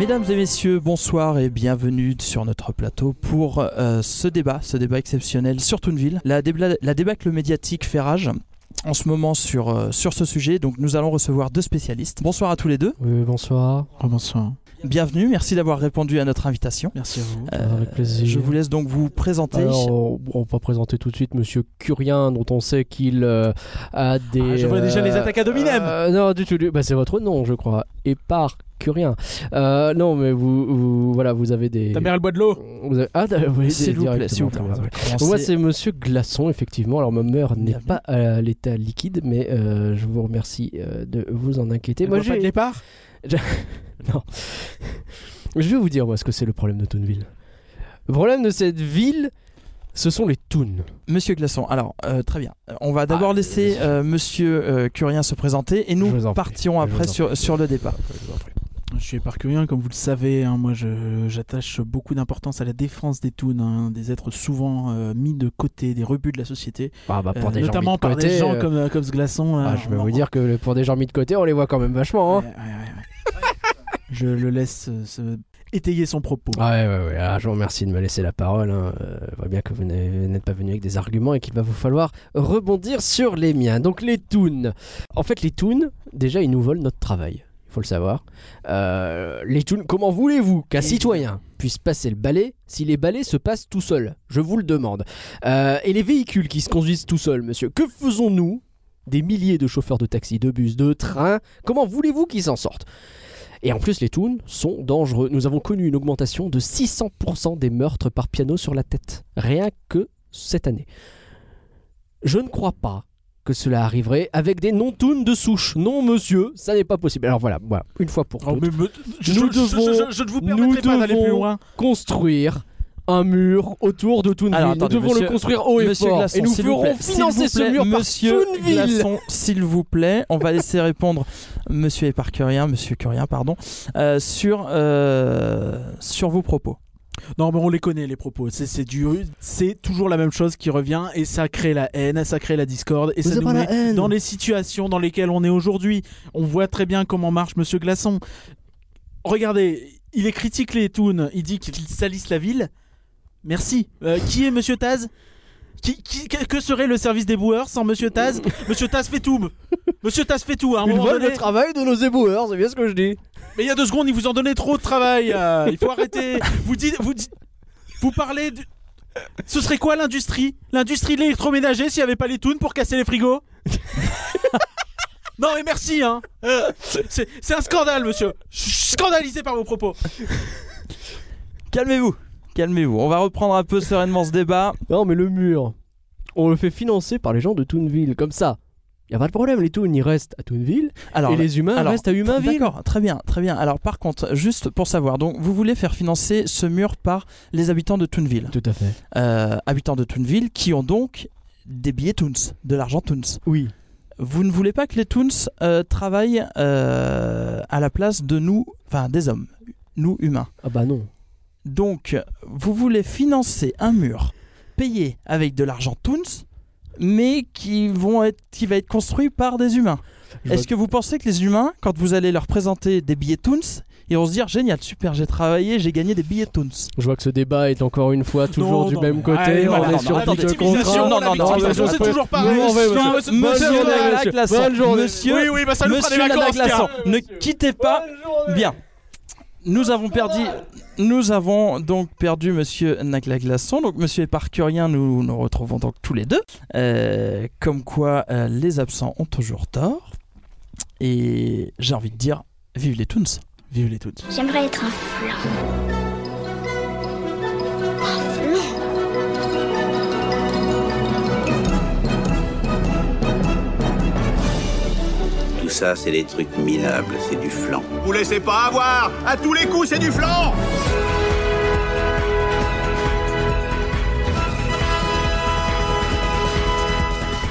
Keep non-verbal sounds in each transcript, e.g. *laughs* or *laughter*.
Mesdames et messieurs, bonsoir et bienvenue sur notre plateau pour euh, ce débat, ce débat exceptionnel sur Toonville. La, débla- la débâcle médiatique fait rage en ce moment sur, euh, sur ce sujet, donc nous allons recevoir deux spécialistes. Bonsoir à tous les deux, Oui, bonsoir. bonsoir. Bienvenue, merci d'avoir répondu à notre invitation. Merci à vous. Euh, Avec plaisir. Je vous laisse donc vous présenter. Alors, on, va présenter tout de suite Monsieur Curien, dont on sait qu'il euh, a des. Ah, je vois déjà les attaques à dominem. euh, Non, du tout. du- Bah, c'est votre nom, je crois. Et par Curien. Non, mais vous, vous- voilà, vous avez des. Ta mère, elle boit de l'eau. Vous avez- Ah, oui, S'il vous plaît, s'il vous. Moi, c'est Monsieur Glaçon, effectivement. Alors, ma mère n'est pas à l'état liquide, mais je vous remercie de vous en inquiéter. Elle Moi, boit pas de j'ai. départ *laughs* *laughs* Non. Je vais vous dire, moi, ce que c'est le problème de Toonville. Le problème de cette ville, ce sont les Toons. Monsieur Glaçon, alors euh, très bien. On va d'abord Ah, laisser vas-y. euh, Monsieur euh, Curien se présenter et nous partirons après sur, sur le débat. Je suis éparcurien, comme vous le savez. hein, moi, j'attache beaucoup d'importance à la défense des toons, hein, des êtres souvent euh, mis de côté, des rebuts de la société. Ah, bah, pour Euh, des gens notamment mis de par côté, des gens euh, comme, euh, comme ce glaçon. là. ah, je vais vous dire que pour des gens mis de côté, on les voit quand même vachement. Hein. Ouais, ouais, ouais, ouais. *laughs* je le laisse euh, se étayer son propos. Ah ouais, ouais, ouais. Ah, je vous remercie de me laisser la parole. Hein. Euh, je vois bien que vous n'êtes pas venu avec des arguments et qu'il va vous falloir rebondir sur les miens. Donc les toons. En fait, les toons, déjà, ils nous volent notre travail. Il faut le savoir. Euh, les toons, comment voulez-vous qu'un citoyen puisse passer le balai si les balais se passent tout seuls? Je vous le demande. Euh, et les véhicules qui se conduisent tout seuls, monsieur Que faisons-nous? Des milliers de chauffeurs de taxi, de bus, de trains Comment voulez-vous qu'ils s'en sortent? Et en plus, les toons sont dangereux. Nous avons connu une augmentation de 600% des meurtres par piano sur la tête. Rien que cette année. Je ne crois pas que cela arriverait avec des non-toons de souche. Non, monsieur, ça n'est pas possible. Alors voilà, voilà une fois pour Oh, toutes, mais me- je, Nous je- devons- je- je ne vous nous permettrai pas d'aller devons- plus loin. construire un mur autour de Toonville. Alors, nous attendez, devons monsieur- le construire haut et Monsieur fort. Glaçon, et nous s'il vous ferons financer ce plaît, mur Monsieur par Toonville. Glaçon, s'il vous plaît, on va laisser *laughs* répondre Monsieur Éparcurien, Monsieur Curien, pardon, euh, sur euh, sur vos propos. Non, mais on les connaît les propos. C'est c'est du, c'est toujours la même chose qui revient et ça crée la haine, ça crée la discorde et Mais ça nous met dans les situations dans lesquelles on est aujourd'hui. On voit très bien comment marche Monsieur Glaçon. Regardez, il est critique les toons, il dit qu'ils salissent la ville. Merci. Euh, qui est Monsieur Taz? Qui, qui- que serait le service des boueurs sans Monsieur Taz? Monsieur Taz fait tout. Monsieur Taz fait tout. À un Ils volent donné- le travail de nos éboueurs, c'est bien ce que je dis. mais il y a deux secondes, il vous en donnait trop de travail. euh, il faut arrêter. Vous dites, vous dites, vous parlez. de- Ce serait quoi l'industrie? L'industrie de l'électroménager s'il n'y avait pas les toons pour casser les frigos? Non mais merci hein. Euh, C'est c'est un scandale, monsieur. Je suis scandalisé par vos propos. Calmez-vous, calmez-vous. On va reprendre un peu sereinement ce débat. Non, mais le mur, on le fait financer par les gens de Toonville, comme ça. Y a pas de problème, les Toons ils restent à Toonville Alors, et les humains alors, restent à Humainville. D'accord, très bien, très bien. Alors par contre, juste pour savoir, donc vous voulez faire financer ce mur par les habitants de Toonville, Tout à fait. Euh, habitants de Toonville qui ont donc des billets Toons, de l'argent Toons. Oui. Vous ne voulez pas que les Toons euh, travaillent euh, à la place de nous, enfin des hommes, nous humains? Ah bah non. Donc, vous voulez financer un mur payé avec de l'argent Toons, mais qui, vont être, qui va être construit par des humains. Est-ce que vous pensez que les humains, quand vous allez leur présenter des billets Toons, ils vont se dire génial, super, j'ai travaillé, j'ai gagné des billets Toons. Je vois que ce débat est encore une fois toujours Non, du non, même côté. allez, on voilà, est non, sur non, victimisation, non, non, non, c'est toujours pareil. Monsieur- monsieur-. Nous avons perdu, nous avons donc perdu Monsieur Nagla Glaçon, donc Monsieur Éparcurien, nous nous retrouvons donc tous les deux. Euh, comme quoi, euh, les absents ont toujours tort. Et j'ai envie de dire, vive les Toons. Vive les toons. J'aimerais être un flan. Ça, c'est des trucs minables, c'est du flan. Vous laissez pas avoir À tous les coups, c'est du flanc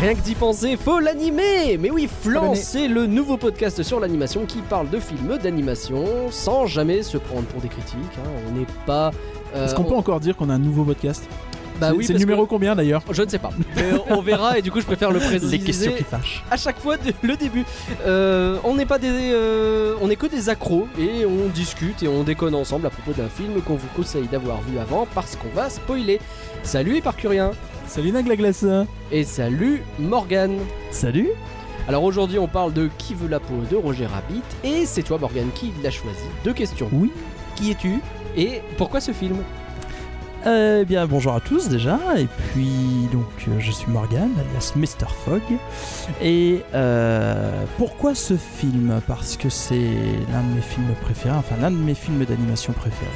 Rien que d'y penser, faut l'animer Mais oui, Flan, c'est le nouveau podcast sur l'animation qui parle de films d'animation sans jamais se prendre pour des critiques. hein. On n'est pas... euh, Est-ce qu'on on- peut encore dire qu'on a un nouveau podcast? Bah C'est- oui, C'est le numéro que- combien d'ailleurs Je ne sais pas. Mais *laughs* on verra et du coup je préfère le préciser. Les questions qui fâchent. à chaque fois de- le début. Euh, on n'est pas des, euh, on n'est que des accros et on discute et on déconne ensemble à propos d'un film qu'on vous conseille d'avoir vu avant parce qu'on va spoiler. Salut Éparcurien Salut Naglaglace. et salut Morgan. Salut Alors aujourd'hui on parle de Qui veut la peau de Roger Rabbit et c'est toi Morgan qui l'a choisi. Deux questions. Oui. Qui es-tu et pourquoi ce film? Eh bien, bonjour à tous déjà, et puis donc euh, je suis Morgan, alias Mr. Fogg. Et euh, pourquoi ce film? Parce que c'est l'un de mes films préférés, enfin l'un de mes films d'animation préférés.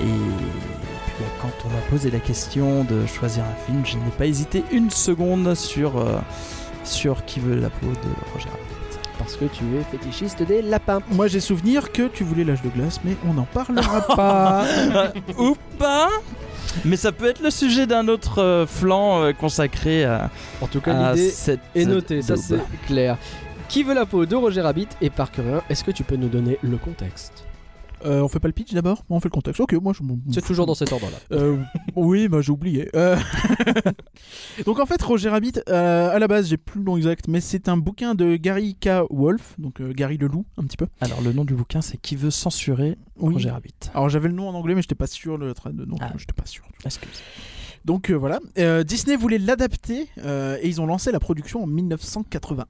Et puis bah, quand on m'a posé la question de choisir un film, je n'ai pas hésité une seconde sur, euh, sur qui veut la peau de Roger Rabbit. Parce que tu es fétichiste des lapins. Moi j'ai souvenir que tu voulais l'âge de glace, mais on n'en parlera *laughs* pas. Ou pas mais ça peut être le sujet d'un autre euh, flanc euh, consacré à, En tout cas l'idée cette est notée, ça c'est clair. Qui veut la peau de Roger Rabbit et Parkerien Est-ce que tu peux nous donner le contexte? Euh, on fait pas le pitch d'abord? On fait le contexte. Ok, moi je C'est toujours dans cet ordre-là. Euh, oui, bah j'ai oublié. Euh, *laughs* donc en fait, Roger Rabbit, euh, à la base, j'ai plus le nom exact, mais c'est un bouquin de Gary K. Wolf, donc euh, Gary le loup, un petit peu. Alors le nom du bouquin c'est Qui veut censurer Oui. Roger Rabbit. Alors j'avais le nom en anglais, mais j'étais pas sûr le trait de nom. Ah. J'étais pas sûr. Excuse. Donc euh, voilà, Euh, Disney voulait l'adapter euh, et ils ont lancé la production en 1981.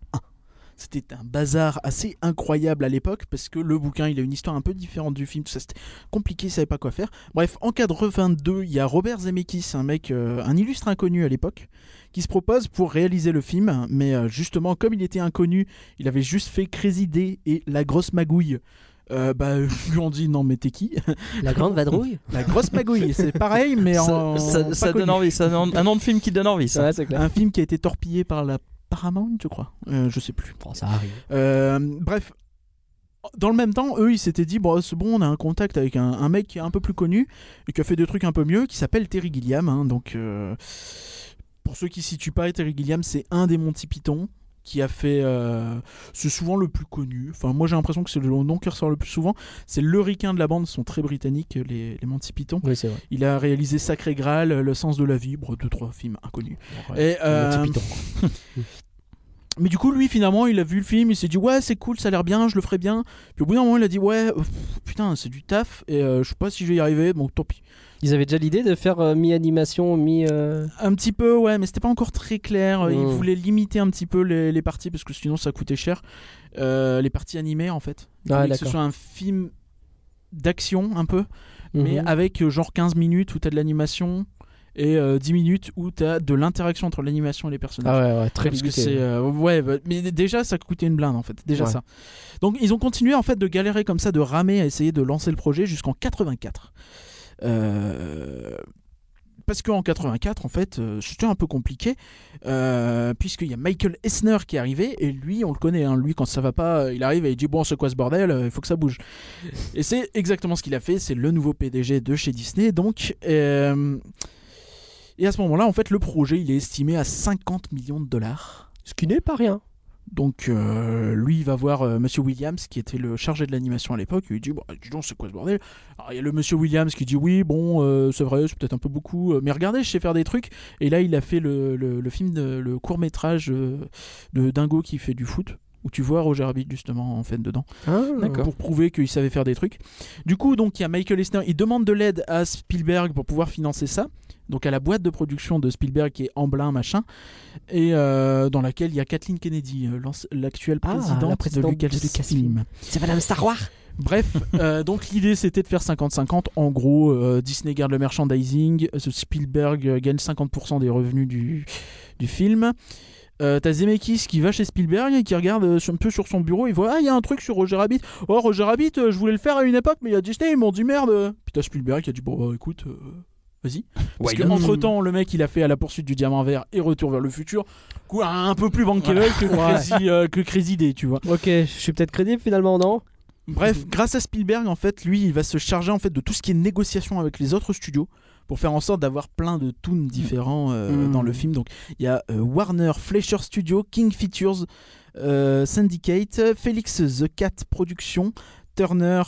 C'était un bazar assez incroyable à l'époque parce que le bouquin il a une histoire un peu différente du film, tout ça c'était compliqué, ils savaient pas quoi faire. Bref, en 82, il y a Robert Zemeckis, un mec, euh, un illustre inconnu à l'époque, qui se propose pour réaliser le film, mais euh, justement comme il était inconnu, il avait juste fait Crazy Day et La Grosse Magouille. Euh, bah, *laughs* lui ont dit non mais t'es qui? La grande *laughs* vadrouille? La Grosse Magouille, c'est pareil mais *laughs* en ça ça- pas ça connu. donne envie, ça donne- un nom de film qui donne envie. Ça. Ouais, c'est clair. Un film qui a été torpillé par la Paramount, je crois. Euh, je sais plus. Bon, ça arrive. Euh, bref. Dans le même temps, eux, ils s'étaient dit, bon, c'est bon, on a un contact avec un, un mec qui est un peu plus connu et qui a fait des trucs un peu mieux, qui s'appelle Terry Gilliam. hein. donc, euh, pour ceux qui ne situent pas, Terry Gilliam, c'est un des Monty Python qui a fait. euh, c'est souvent le plus connu. Enfin, moi, j'ai l'impression que c'est le nom qui ressort le plus souvent. C'est le ricain de la bande, ils sont très britanniques, les, les Monty Python. Oui, c'est vrai. Il a réalisé Sacré Graal, Le sens de la vie, bon, deux, trois films inconnus. Et, euh, Monty Python. *laughs* mais du coup, lui, finalement, il a vu le film, il s'est dit ouais, c'est cool, ça a l'air bien, je le ferai bien. Puis au bout d'un moment, il a dit ouais, pff, putain, c'est du taf et euh, je sais pas si je vais y arriver, donc tant pis. Ils avaient déjà l'idée de faire euh, mi-animation, mi. euh, Un petit peu, ouais, mais c'était pas encore très clair. Il Mm. voulait limiter un petit peu les, les parties parce que sinon ça coûtait cher. Euh, les parties animées, en fait. Ah, que ce soit un film d'action un peu, mais Mhm. avec euh, genre 15 minutes où t'as de l'animation et euh, 10 minutes où t'as de l'interaction entre l'animation et les personnages. Ah ouais, ouais, très Parce que c'est euh, ouais bah, mais déjà ça coûtait une blinde en fait déjà Ouais. ça donc ils ont continué en fait de galérer comme ça de ramer à essayer de lancer le projet jusqu'en 84 Euh, parce qu'en 84 en fait euh, c'était un peu compliqué euh, puisqu'il y a Michael Esner qui est arrivé et lui on le connaît hein, lui quand ça va pas il arrive et il dit bon c'est quoi ce bordel Euh, il faut que ça bouge. Et c'est exactement ce qu'il a fait c'est le nouveau PDG de chez Disney donc euh, et à ce moment là en fait le projet il est estimé à 50 millions de dollars. Ce qui n'est pas rien. Donc euh, lui il va voir euh, Monsieur Williams qui était le chargé de l'animation à l'époque, il lui dit bon, dis donc c'est quoi ce bordel? Alors il y a le Monsieur Williams qui dit oui bon euh, c'est vrai c'est peut-être un peu beaucoup mais regardez je sais faire des trucs. Et là il a fait le, le- film le court métrage de Dingo qui fait du foot où tu vois Roger Rabbit justement en fait dedans Ah, pour prouver qu'il savait faire des trucs. Du coup, donc il y a Michael Eisner, il demande de l'aide à Spielberg pour pouvoir financer ça. Donc à la boîte de production de Spielberg qui est Amblin machin, et euh, dans laquelle il y a Kathleen Kennedy, euh, l'actuelle Ah, présidente, la présidente de Lucasfilm. C'est Madame Star Wars Bref, euh, *laughs* donc l'idée c'était de faire 50-50. En gros, euh, Disney garde le merchandising, Spielberg gagne 50% des revenus du, du film. Euh, T'as Zemeckis qui va chez Spielberg et qui regarde euh, un peu sur son bureau, il voit Ah, il y a un truc sur Roger Rabbit. Oh, Roger Rabbit, euh, je voulais le faire à une époque, mais il y a Disney, ils m'ont dit merde. Puis t'as Spielberg qui a dit Bon, bah écoute, euh, vas-y. Parce que entre temps, le mec il a fait à la poursuite du diamant vert et Retour vers le futur, quoi, un peu plus bankable que, *laughs* Crazy, euh, que Crazy Day, tu vois. Ok, je suis peut-être crédible finalement, non? Bref, grâce à Spielberg, en fait, lui, il va se charger en fait de tout ce qui est négociation avec les autres studios pour faire en sorte d'avoir plein de toons différents euh, Mm. dans le film. Donc, il y a euh, Warner, Fleischer Studio, King Features, euh, Syndicate, Felix the Cat Productions, Turner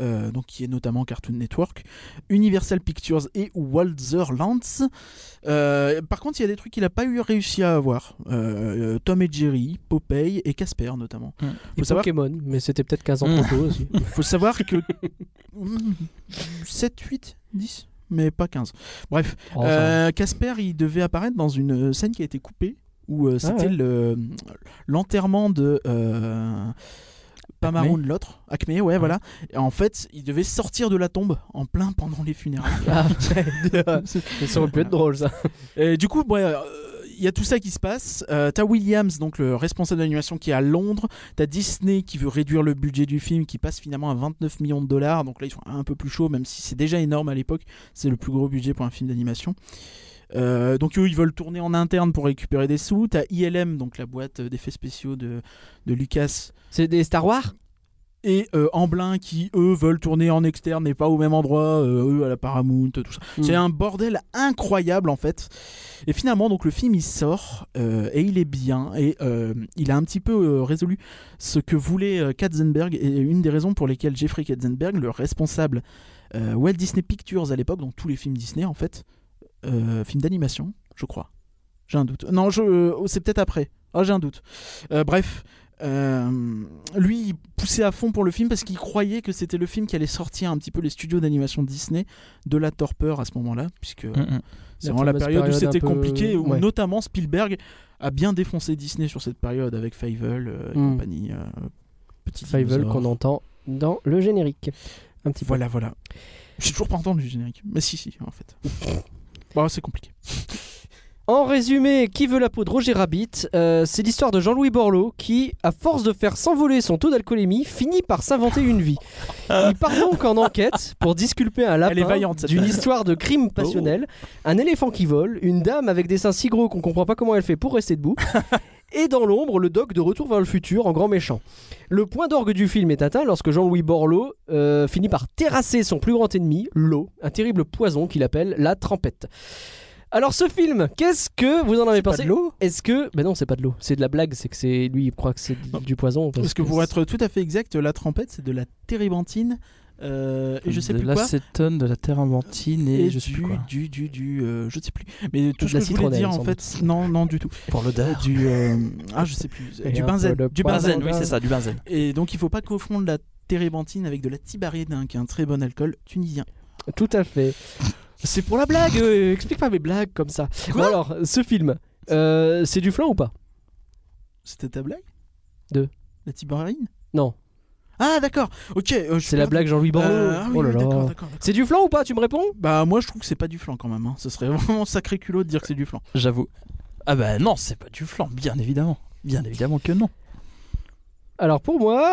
euh, donc qui est notamment Cartoon Network, Universal Pictures et Walzer Lantz. Euh, par contre, il y a des trucs qu'il n'a pas eu réussi à avoir. Euh, Tom et Jerry, Popeye et Casper notamment. Mm. Et savoir, Pokémon, mais c'était peut-être 15 ans Mm. trop tôt aussi. *laughs* faut savoir que 7, 8, 10 mais pas 15. Bref, Oh. Euh, Casper, il devait apparaître dans une scène qui a été coupée où euh, c'était Ah ouais. le- l'enterrement de euh, pas. Maroon l'autre, Acme, ouais, voilà. Et en fait, il devait sortir de la tombe en plein pendant les funérailles. Ah, *laughs* *laughs* ça aurait pu être drôle ça. Et du coup, ouais, euh, y a tout ça qui se passe. Euh, t'as Williams, donc le responsable d'animation, qui est à Londres. T'as Disney qui veut réduire le budget du film, qui passe finalement à 29 millions de dollars. Donc là, ils sont un peu plus chauds, même si c'est déjà énorme à l'époque. C'est le plus gros budget pour un film d'animation. Euh, donc eux, ils veulent tourner en interne pour récupérer des sous. T'as ILM, donc la boîte d'effets spéciaux de Lucas, C'est des Star Wars? Et euh, Amblin qui eux veulent tourner en externe et pas au même endroit, euh, eux à la Paramount, tout ça. Mm. C'est un bordel incroyable en fait. Et finalement donc le film il sort euh, et il est bien et euh, il a un petit peu résolu ce que voulait Katzenberg et une des raisons pour lesquelles Jeffrey Katzenberg, le responsable Walt Disney Pictures à l'époque, donc tous les films Disney en fait, films d'animation, je crois. J'ai un doute. Non, je, c'est peut-être après. Ah, j'ai un doute. Bref, lui, il poussait à fond pour le film parce qu'il croyait que c'était le film qui allait sortir un petit peu les studios d'animation Disney de la torpeur à ce moment-là, puisque Mm, mm. c'est La vraiment la période où c'était peu- compliqué, où ouais. notamment Spielberg a bien défoncé Disney sur cette période avec Fievel euh, et Mm. compagnie. euh, petit Fievel qu'on entend dans le générique. Un petit peu. Voilà, voilà. J'ai toujours pas entendu le générique. Mais si, si, en fait. *laughs* bon, c'est compliqué. En résumé, qui veut la peau de Roger Rabbit Euh, C'est l'histoire de Jean-Louis Borloo qui, à force de faire s'envoler son taux d'alcoolémie, finit par s'inventer une vie. Il part donc en enquête pour disculper un lapin d'une histoire de crime passionnel, un éléphant qui vole, une dame avec des seins si gros qu'on comprend pas comment elle fait pour rester debout, *laughs* et dans l'ombre, le doc de Retour vers le futur en grand méchant. Le point d'orgue du film est atteint lorsque Jean-Louis Borloo euh, finit par terrasser son plus grand ennemi, l'eau, un terrible poison qu'il appelle la trempette. Alors ce film, qu'est-ce que vous en avez Pas pensé de l'eau Est-ce que... Ben non, c'est pas de l'eau, c'est de la blague, c'est que c'est lui, il croit que c'est du poison. Parce que pour être tout à fait exact, la trompette, c'est de la térébenthine. euh, et je sais de plus quoi. l'acétone, de la térébenthine et, Et je sais du, plus quoi. du, du, du, euh, je sais plus. Mais tout De ce la que je voulais dire, en fait, non, non, du tout. Pour l'odeur. Du, euh, ah, je sais plus. Et du benzène. Du benzène. Oui, c'est ça, du benzène. Et donc, il faut pas confondre la térébenthine avec de la tibaridin, qui est un très bon alcool tunisien. Tout à fait. C'est pour la blague, euh, explique pas mes blagues comme ça. Quoi Bon alors, ce film, euh, c'est du flan ou pas? C'était ta blague? De La tibarine Non, Ah, d'accord. Ok. euh, je suis c'est la perdu. blague Jean-Louis Borloo. Euh, ah oui, oh là oui, là. d'accord, d'accord. d'accord. C'est du flan ou pas? Tu me réponds? Bah, moi, je trouve que c'est pas du flan quand même. hein. Ce serait *laughs* vraiment sacré culot de dire que c'est du flan. J'avoue. Ah bah non, c'est pas du flan, bien évidemment. Bien évidemment que non. Alors pour moi,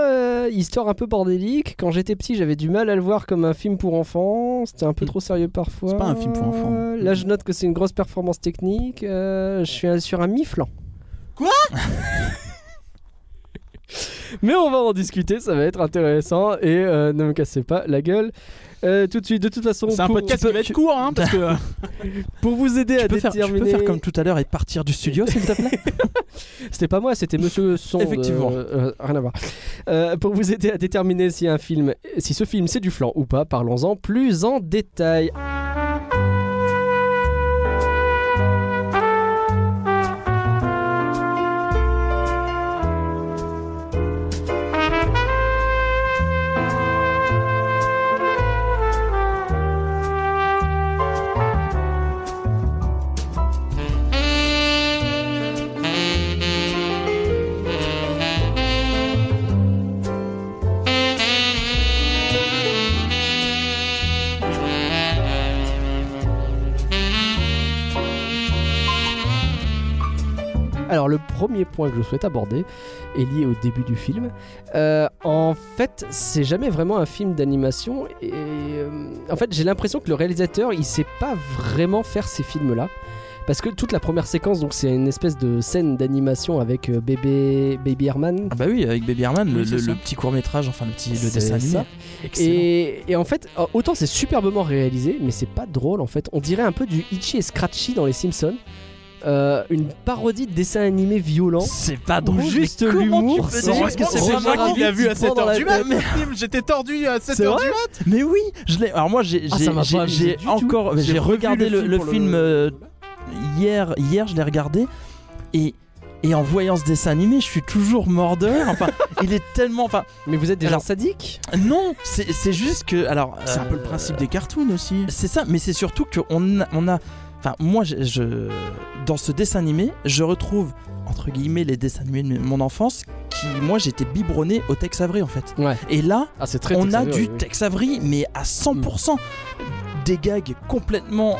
euh, histoire un peu bordélique. Quand j'étais petit, j'avais du mal à le voir comme un film pour enfants. C'était un peu trop sérieux parfois. C'est pas un film pour enfants. Là, je note que c'est une grosse performance technique. Euh, je suis sur un mi-flan. Quoi? *laughs* Mais on va en discuter, ça va être intéressant. Et euh, ne me cassez pas la gueule. Euh, tout de suite, de toute façon, C'est un pour, podcast qui va être court, hein, parce que. euh, *laughs* pour vous aider à Tu peux, faire, tu peux déterminer. faire comme tout à l'heure et partir du studio, s'il te plaît *laughs* C'était pas moi, c'était Monsieur Son. Effectivement. euh, rien à voir. Euh, pour vous aider à déterminer si un film, si ce film c'est du flan ou pas, parlons-en plus en détail. Alors premier point que je souhaite aborder est lié au début du film. Euh, en fait, c'est jamais vraiment un film d'animation et euh, en fait j'ai l'impression que le réalisateur il sait pas vraiment faire ces films-là. Parce que toute la première séquence, donc c'est une espèce de scène d'animation avec euh, bébé Baby Herman. Ah bah oui, avec Baby Herman, le, Oui, c'est le- ça. le petit court métrage, enfin le petit le dessin animé. Et, et en fait, autant c'est superbement réalisé, mais c'est pas drôle en fait. On dirait un peu du Itchy et Scratchy dans les Simpsons. Euh, une parodie de dessin animé violent. C'est pas Ou drôle. juste l'humour, c'est- Est-ce que c'est moi qui l'ai vu à qui prend 7h dans la du mat J'étais tordu à 7h C'est du mat Mais oui, je l'ai. Alors moi, j'ai Ah, encore, J'ai regardé le le, film le le- euh, hier. Hier, je l'ai regardé et et en voyant ce dessin animé, je suis toujours mort de rire. Enfin, *laughs* il est tellement. Enfin, Mais vous êtes déjà Alors- sadique? Non, c'est c'est juste que. Alors, C'est un peu le euh, principe des cartoons aussi. C'est ça, mais c'est surtout qu'on on a. Enfin, moi, je, je- dans ce dessin animé, je retrouve entre guillemets les dessins animés de mon enfance qui, moi, j'étais biberonné au Tex Avery en fait. Ouais. Et là, Ah, très on Tex a du oui. Tex Avery, mais à 100%. Des gags complètement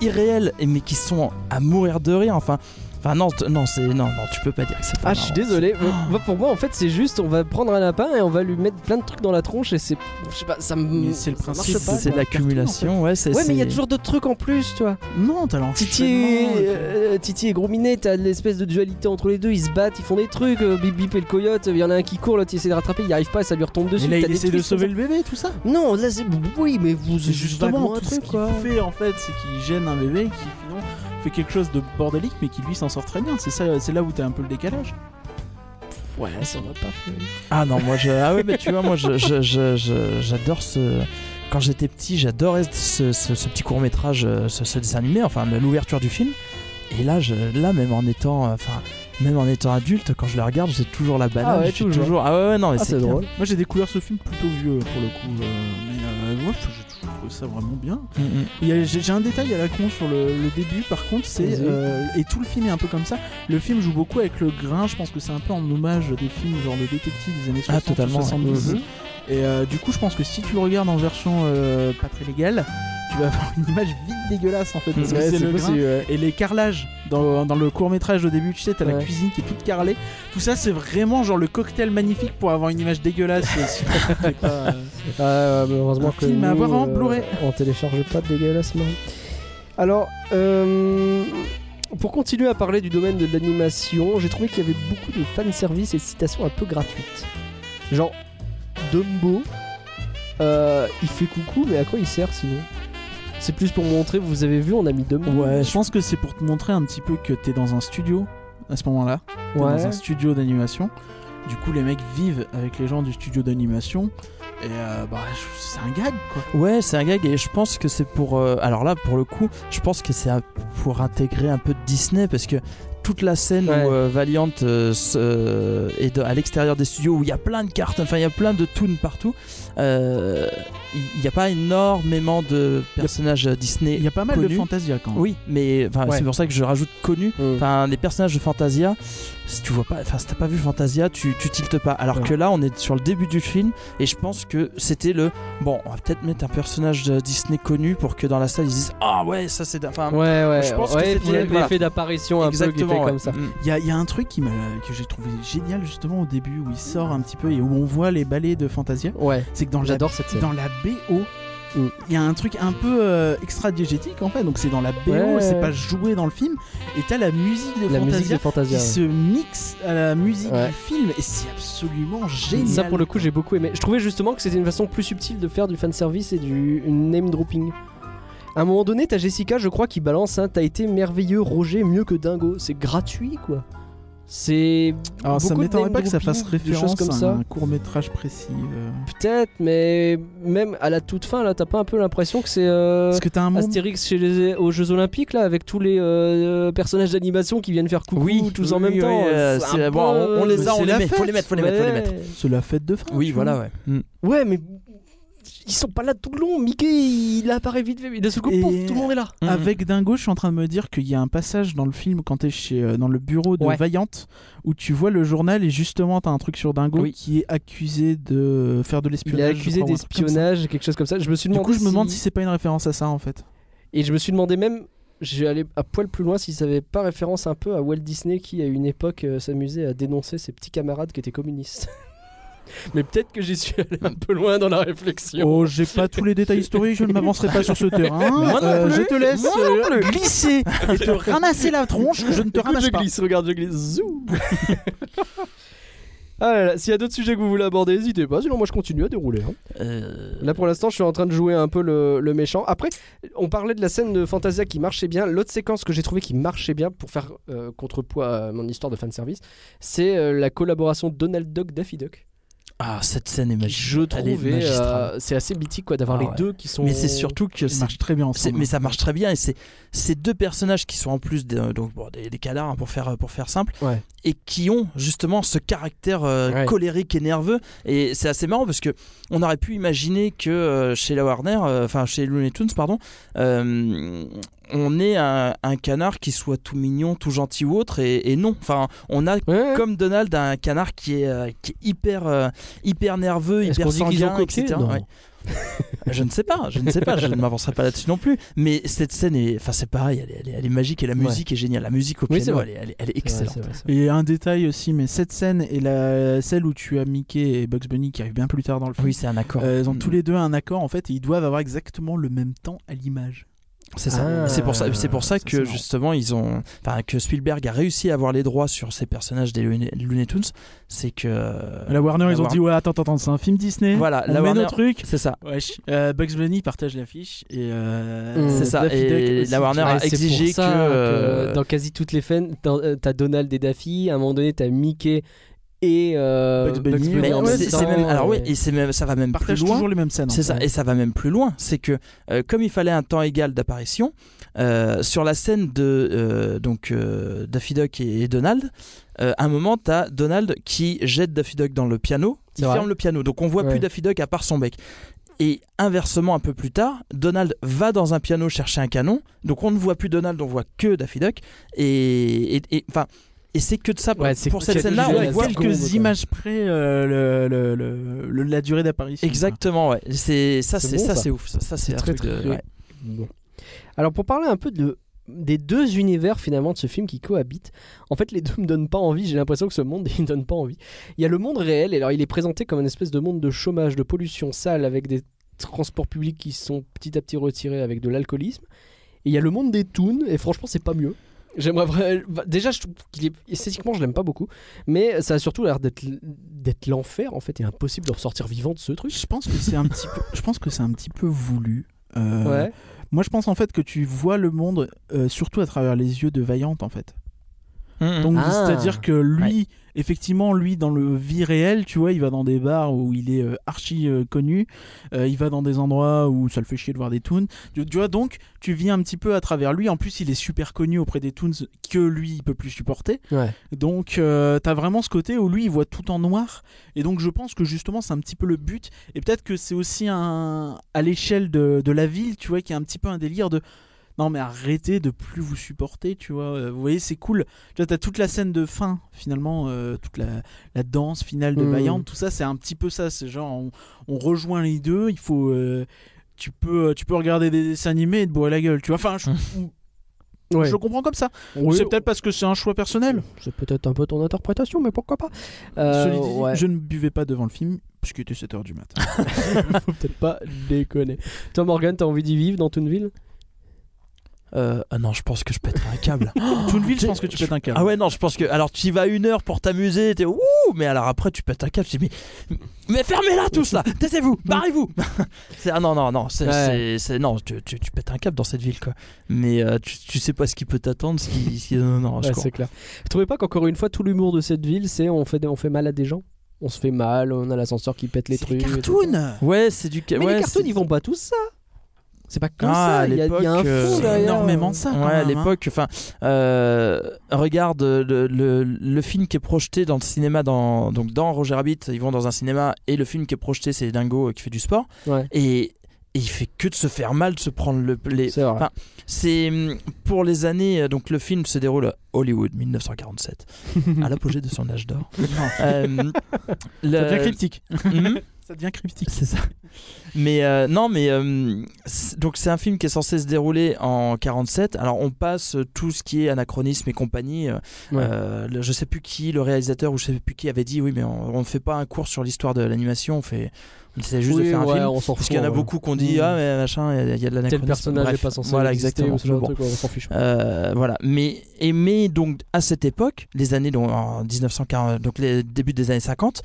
irréels, mais qui sont à mourir de rire. Enfin, enfin non, non, c'est non, non, tu peux pas dire que c'est pas Ah, je suis désolé. Oh. Pour moi, en fait, c'est juste, on va prendre un lapin et on va lui mettre plein de trucs dans la tronche et c'est, je sais pas, ça me. Mais c'est le principe, C'est l'accumulation, ouais. c'est- Ouais, mais il y a toujours d'autres trucs en plus, tu vois. Non, t'as Titi et, euh, Titi et Gros Minet, t'as l'espèce de dualité entre les deux, ils se battent, ils font des trucs. euh, Bip Bip et le coyote, il y en a un qui court, l'autre il essaie de rattraper, il arrive pas, ça lui retombe dessus. Et là, il essaie de sauver le bébé, tout ça. Non, là c'est. Oui, mais vous. C'est justement un ce qu'il fait en fait, c'est qu'il gêne un bébé qui fait quelque chose de bordélique mais qui lui s'en sort très bien. C'est ça, c'est là où t'as un peu le décalage. Ouais, ça va pas fait. Ah non, moi je. Ah ouais, mais tu vois, moi je- je- je- je- j'adore ce. Quand j'étais petit, j'adorais ce, ce- ce petit court métrage, ce, ce dessin animé, enfin l'ouverture du film. Et là, je, là même en étant, euh, enfin, même en étant adulte, quand je le regarde, j'ai toujours la banane. Ah ouais, je suis toujours. toujours. Ah ouais, ouais, non, mais Ah, c'est drôle. Moi j'ai découvert ce film plutôt vieux pour le coup, euh, mais euh, ouais, j'ai toujours trouvé ça vraiment bien. Mm, mm. J'ai un détail à la con sur le, le début par contre, c'est euh, et tout le film est un peu comme ça. Le film joue beaucoup avec le grain, je pense que c'est un peu en hommage des films genre le détective des années 60 Ah, totalement, ou ouais. 70. Mhm. Et euh, du coup, je pense que si tu le regardes en version euh, pas très légale, tu vas avoir une image vite dégueulasse en fait. Parce que Ouais, c'est c'est le grain. possible, ouais. Et les carrelages dans, dans le court métrage au début, tu sais, t'as la cuisine qui est toute carrelée. Tout ça, c'est vraiment genre le cocktail magnifique pour avoir une image dégueulasse. *laughs* euh, pas, euh, mais heureusement Un que film à avoir en euh, Blu-ray. On télécharge pas de dégueulassement. Alors, euh, pour continuer à parler du domaine de l'animation, j'ai trouvé qu'il y avait beaucoup de fanservice et de citations un peu gratuites. Genre, Dumbo, euh, il fait coucou, mais à quoi il sert sinon? C'est plus pour montrer, vous avez vu, on a mis Dumbo. Ouais, je pense que c'est pour te montrer un petit peu que t'es dans un studio à ce moment-là. Ouais. dans un studio d'animation. Du coup, les mecs vivent avec les gens du studio d'animation. Et euh, bah, c'est un gag quoi. Ouais, c'est un gag et je pense que c'est pour. euh, alors là, pour le coup, je pense que c'est pour intégrer un peu de Disney parce que toute la scène Ouais. où euh, Valiant euh, se- euh, est de- à l'extérieur des studios où il y a plein de cartes, enfin il y a plein de toons partout, euh, il n'y a pas énormément de personnages Disney. Il y a pas mal de. Fantasia quand même. Oui, mais Ouais. c'est pour ça que je rajoute connu. Mm. Enfin, les personnages de Fantasia, si tu vois pas, enfin, si t'as pas vu Fantasia, tu, tu tiltes pas. Alors Ouais. que là, on est sur le début du film et je pense que c'était le bon. On va peut-être mettre un personnage de Disney connu pour que dans la salle ils disent ah ouais, ça c'est. Enfin, Ouais, ouais, Je pense que c'était- voilà. l'effet d'apparition un peu qui était comme ça. Mm. Il y a, il y a un truc qui m'a, que j'ai trouvé génial justement au début où il sort un petit peu et où on voit les ballets de Fantasia. Ouais, C'est que dans la, j'adore cette scène. dans la BO. Il y a un truc un peu euh, extra-diégétique en fait. Donc c'est dans la BO, Ouais. c'est pas joué dans le film. Et t'as la musique de La Fantasia musique de Fantasia. qui ouais. se mixe à la musique Ouais. du film et c'est absolument génial. Ça pour le coup j'ai beaucoup aimé. Je trouvais justement que c'était une façon plus subtile de faire du fanservice et du name dropping. À un moment donné, t'as Jessica, je crois, qui balance hein, T'as été merveilleux, Roger, mieux que Dingo. C'est gratuit quoi. C'est. Alors ça beaucoup de m'étonnerait pas que ça fasse référence comme à ça. un court métrage précis. euh. Peut-être, mais même à la toute fin, là, t'as pas un peu l'impression que c'est. euh, Parce que t'as un moment. Astérix chez les, aux Jeux Olympiques là avec tous les euh, personnages d'animation qui viennent faire coucou Oui, tous oui, en même oui, temps. euh, bon, on, on les a, on les met, faut les mettre, faut les mettre, faut les mettre. Ouais. C'est la fête de fin. Oui, voilà, ouais. Mm. Ouais, mais ils sont pas là tout le long. Mickey, il apparaît vite fait. mais D'un seul coup, pouf, tout le monde est là. Mm. Avec Dingo, je suis en train de me dire qu'il y a un passage dans le film quand t'es chez euh, dans le bureau de Ouais. Vaillant où tu vois le journal et justement t'as un truc sur Dingo Oui. qui est accusé de faire de Il l'espionnage. est je accusé d'espionnage, quelque chose comme ça. Je me suis Du coup, je me demande si c'est pas une référence à ça en fait. Et je me suis demandé même. Je vais aller à poil plus loin si ça avait pas référence un peu à Walt Disney qui à une époque euh, s'amusait à dénoncer ses petits camarades qui étaient communistes. *laughs* Mais peut-être que j'y suis allé un peu loin dans la réflexion. Oh, j'ai pas tous les détails historiques, je ne m'avancerai pas sur ce terrain. *laughs* Moi non Euh, je te laisse Moi non euh, plus. glisser et te *laughs* ramasser la tronche. Je ne te Écoute, ramasse je pas. glisse, regarde, je glisse. Zou. *laughs* Ah là là, s'il y a d'autres sujets que vous voulez aborder, n'hésitez pas. Sinon, moi, je continue à dérouler. hein. Euh, Là, pour l'instant, je suis en train de jouer un peu le, le méchant. Après, on parlait de la scène de Fantasia qui marchait bien. L'autre séquence que j'ai trouvé qui marchait bien pour faire euh, contrepoids à mon histoire de fanservice, c'est euh, la collaboration Donald Duck Daffy Duck. Ah, cette scène est magique. je trouvais, euh, c'est assez mythique quoi d'avoir Ah les ouais. deux qui sont. Mais c'est surtout que Ça marche très bien ensemble. mais ça marche très bien et c'est ces deux personnages qui sont en plus des, donc, bon, des, des canards hein, pour faire pour faire simple Ouais. et qui ont justement ce caractère euh, Ouais. colérique et nerveux et c'est assez marrant parce que on aurait pu imaginer que euh, chez la Warner euh, enfin chez Looney Tunes pardon euh, on ait un, un canard qui soit tout mignon tout gentil ou autre et, et non enfin on a Ouais. comme Donald un canard qui est, euh, qui est hyper euh, hyper nerveux hyper sanguin etc. Ouais. *laughs* je ne sais pas, je ne sais pas, je ne m'avancerai pas là-dessus non plus. Mais cette scène est, enfin c'est pareil, elle est, elle est- elle est magique et la Ouais. musique est géniale. La musique au piano, elle est, elle est- est excellente. vrai, vrai. Et un détail aussi, mais cette scène et la celle où tu as Mickey et Bugs Bunny qui arrivent bien plus tard dans le film. Oui, c'est un accord. euh, ils ont Mm. tous les deux un accord en fait et ils doivent avoir exactement le même temps à l'image. C'est ça. Ah, c'est pour ça, c'est pour ça que justement ils ont, enfin que Spielberg a réussi à avoir les droits sur ces personnages des Looney, Looney Tunes, c'est que La Warner, la ils ont War- dit ouais attends attends c'est un film Disney. Voilà, on la met Warner- nos trucs. c'est ça. Wesh. Euh, Bugs Bunny partage l'affiche et euh, Mm. C'est ça, Daffy et Duck aussi, la Warner a exigé que, euh, dans quasi toutes les euh, t'as Donald et Daffy. À un moment donné, t'as Mickey et euh, Bugs Bunny, Mais en ouais, même c'est c'est c'est temps, même, alors oui, et- et c'est même, ça va même plus loin. toujours les mêmes scènes. C'est ça, et ça va même plus loin. C'est que euh, comme il fallait un temps égal d'apparition, euh, sur la scène de euh, donc euh, Daffy Duck et, et Donald, euh, à un moment, t'as Donald qui jette Daffy Duck dans le piano, il ferme le piano, donc on voit Ouais. plus Daffy Duck à part son bec. Et inversement, un peu plus tard, Donald va dans un piano chercher un canon, donc on ne voit plus Donald, on voit que Daffy Duck. Et et- et- enfin. Et c'est que de ça Ouais, pour cette scène-là, on voit quelques images près euh, le, le- le- le- la durée d'apparition. exactement. Ouais, c'est ça, C'est bon, ça, ça. c'est ouf. Ça, ça, c'est très, de. très- ouais. Bon. Alors pour parler un peu de, des deux univers finalement de ce film qui cohabitent, en fait les deux me donnent pas envie, j'ai l'impression que ce monde *laughs* il me donne pas envie. Il y a le monde réel, et alors il est présenté comme une espèce de monde de chômage, de pollution sale, avec des transports publics qui sont petit à petit retirés avec de l'alcoolisme. Et il y a le monde des toons, et franchement c'est pas mieux. J'aimerais bah, déjà je trouve qu'il est esthétiquement je l'aime pas beaucoup, mais ça a surtout l'air d'être d'être l'enfer en fait, il est impossible de ressortir vivant de ce truc. Je pense que c'est un petit peu. Je pense que c'est un petit peu voulu. Euh, Ouais. Moi, je pense en fait que tu vois le monde euh, surtout à travers les yeux de Vaillante en fait. Mhm. Donc, Ah. c'est-à-dire que lui, effectivement, lui, dans le vie réel, tu vois, il va dans des bars où il est euh, archi euh, connu, euh, il va dans des endroits où ça le fait chier de voir des toons. Tu, tu vois, donc, tu vis un petit peu à travers lui. En plus, il est super connu auprès des toons que lui, il peut plus supporter. Ouais. Donc, euh, t'as vraiment ce côté où lui, il voit tout en noir. Et donc, je pense que justement, c'est un petit peu le but. Et peut-être que c'est aussi un, à l'échelle de, de la ville, tu vois, qu'il y a un petit peu un délire de. Non, mais arrêtez de plus vous supporter, tu vois. Euh, Vous voyez, c'est cool. Tu vois, t'as toute la scène de fin, finalement, euh, toute la, la danse finale de. Vaillante, tout ça, c'est un petit peu ça. C'est genre, on, on rejoint les deux. Il faut. euh, tu peux, tu peux regarder des dessins animés et te bourrer la gueule, tu vois. Enfin, je, Ouais. je comprends comme ça. Oui, c'est peut-être parce que c'est un choix personnel. C'est peut-être un peu ton interprétation, mais pourquoi pas Euh, Cela dit, ouais. je ne buvais pas devant le film, puisqu'il était 7h du matin. *laughs* Faut peut-être pas déconner. Toi, Morgan, t'as envie d'y vivre dans Toonville Euh, ah non, je pense que je pèterai un câble. *laughs* Toonville, je tu- pense que tu pètes un câble. Ah ouais, non, je pense que. Alors, tu y vas une heure pour t'amuser, t'es ouh, mais alors après, tu pètes un câble. Je dis, mais, mais fermez-la tous *laughs* là, taisez-vous, barrez-vous. *laughs* C'est- ah non, non, non, c'est, Ouais. c'est- c'est- non, tu, tu, tu pètes un câble dans cette ville, quoi. Mais euh, tu, tu sais pas ce qui peut t'attendre, ce qui. ce qui- non, non, je Ouais, crois. c'est clair. Vous trouvez pas qu'encore une fois, tout l'humour de cette ville, c'est on fait, on fait mal à des gens? On se fait mal, on a l'ascenseur qui pète les C'est trucs. des etc. cartoons Ouais, c'est du. Mais ouais, les cartoons, c'est- ils font pas tous ça. C'est pas comme Ah, ça. Il y, y a un l'époque, euh, C'est derrière. énormément de ça. Ouais, à même, hein. l'époque, enfin, euh, regarde le, le, le film qui est projeté dans le cinéma, dans, donc dans Roger Rabbit, ils vont dans un cinéma, et le film qui est projeté, c'est Dingo euh, qui fait du sport, Ouais. et, et il fait que de se faire mal, de se prendre le. Les, C'est vrai. enfin, c'est hum, pour les années, euh, donc le film se déroule à Hollywood, 1947, *laughs* à l'apogée de son âge d'or. Euh, C'est *laughs* bien le, cryptique. Mhm. Ça devient cryptique. C'est ça. Mais euh, non, mais euh, c'est- donc c'est un film qui est censé se dérouler en 47. Alors on passe tout ce qui est anachronisme et compagnie. euh, Ouais. euh, le- je sais plus qui, le réalisateur ou je sais plus qui avait dit oui, mais on, on fait pas un cours sur l'histoire de l'animation. On fait, on essaie juste de faire un ouais, film. on s'en Parce fout. qu'il y en a ouais. beaucoup qui ont dit Mm. ah mais machin, il y a- il y, a de l'anachronisme. Tel personnage n'est Bref, pas censé Voilà exister, exactement. ou ce genre de Bon. truc, on s'en fiche. Euh, voilà, mais et mais donc à cette époque, les années donc, en 1940, donc les débuts des années 50,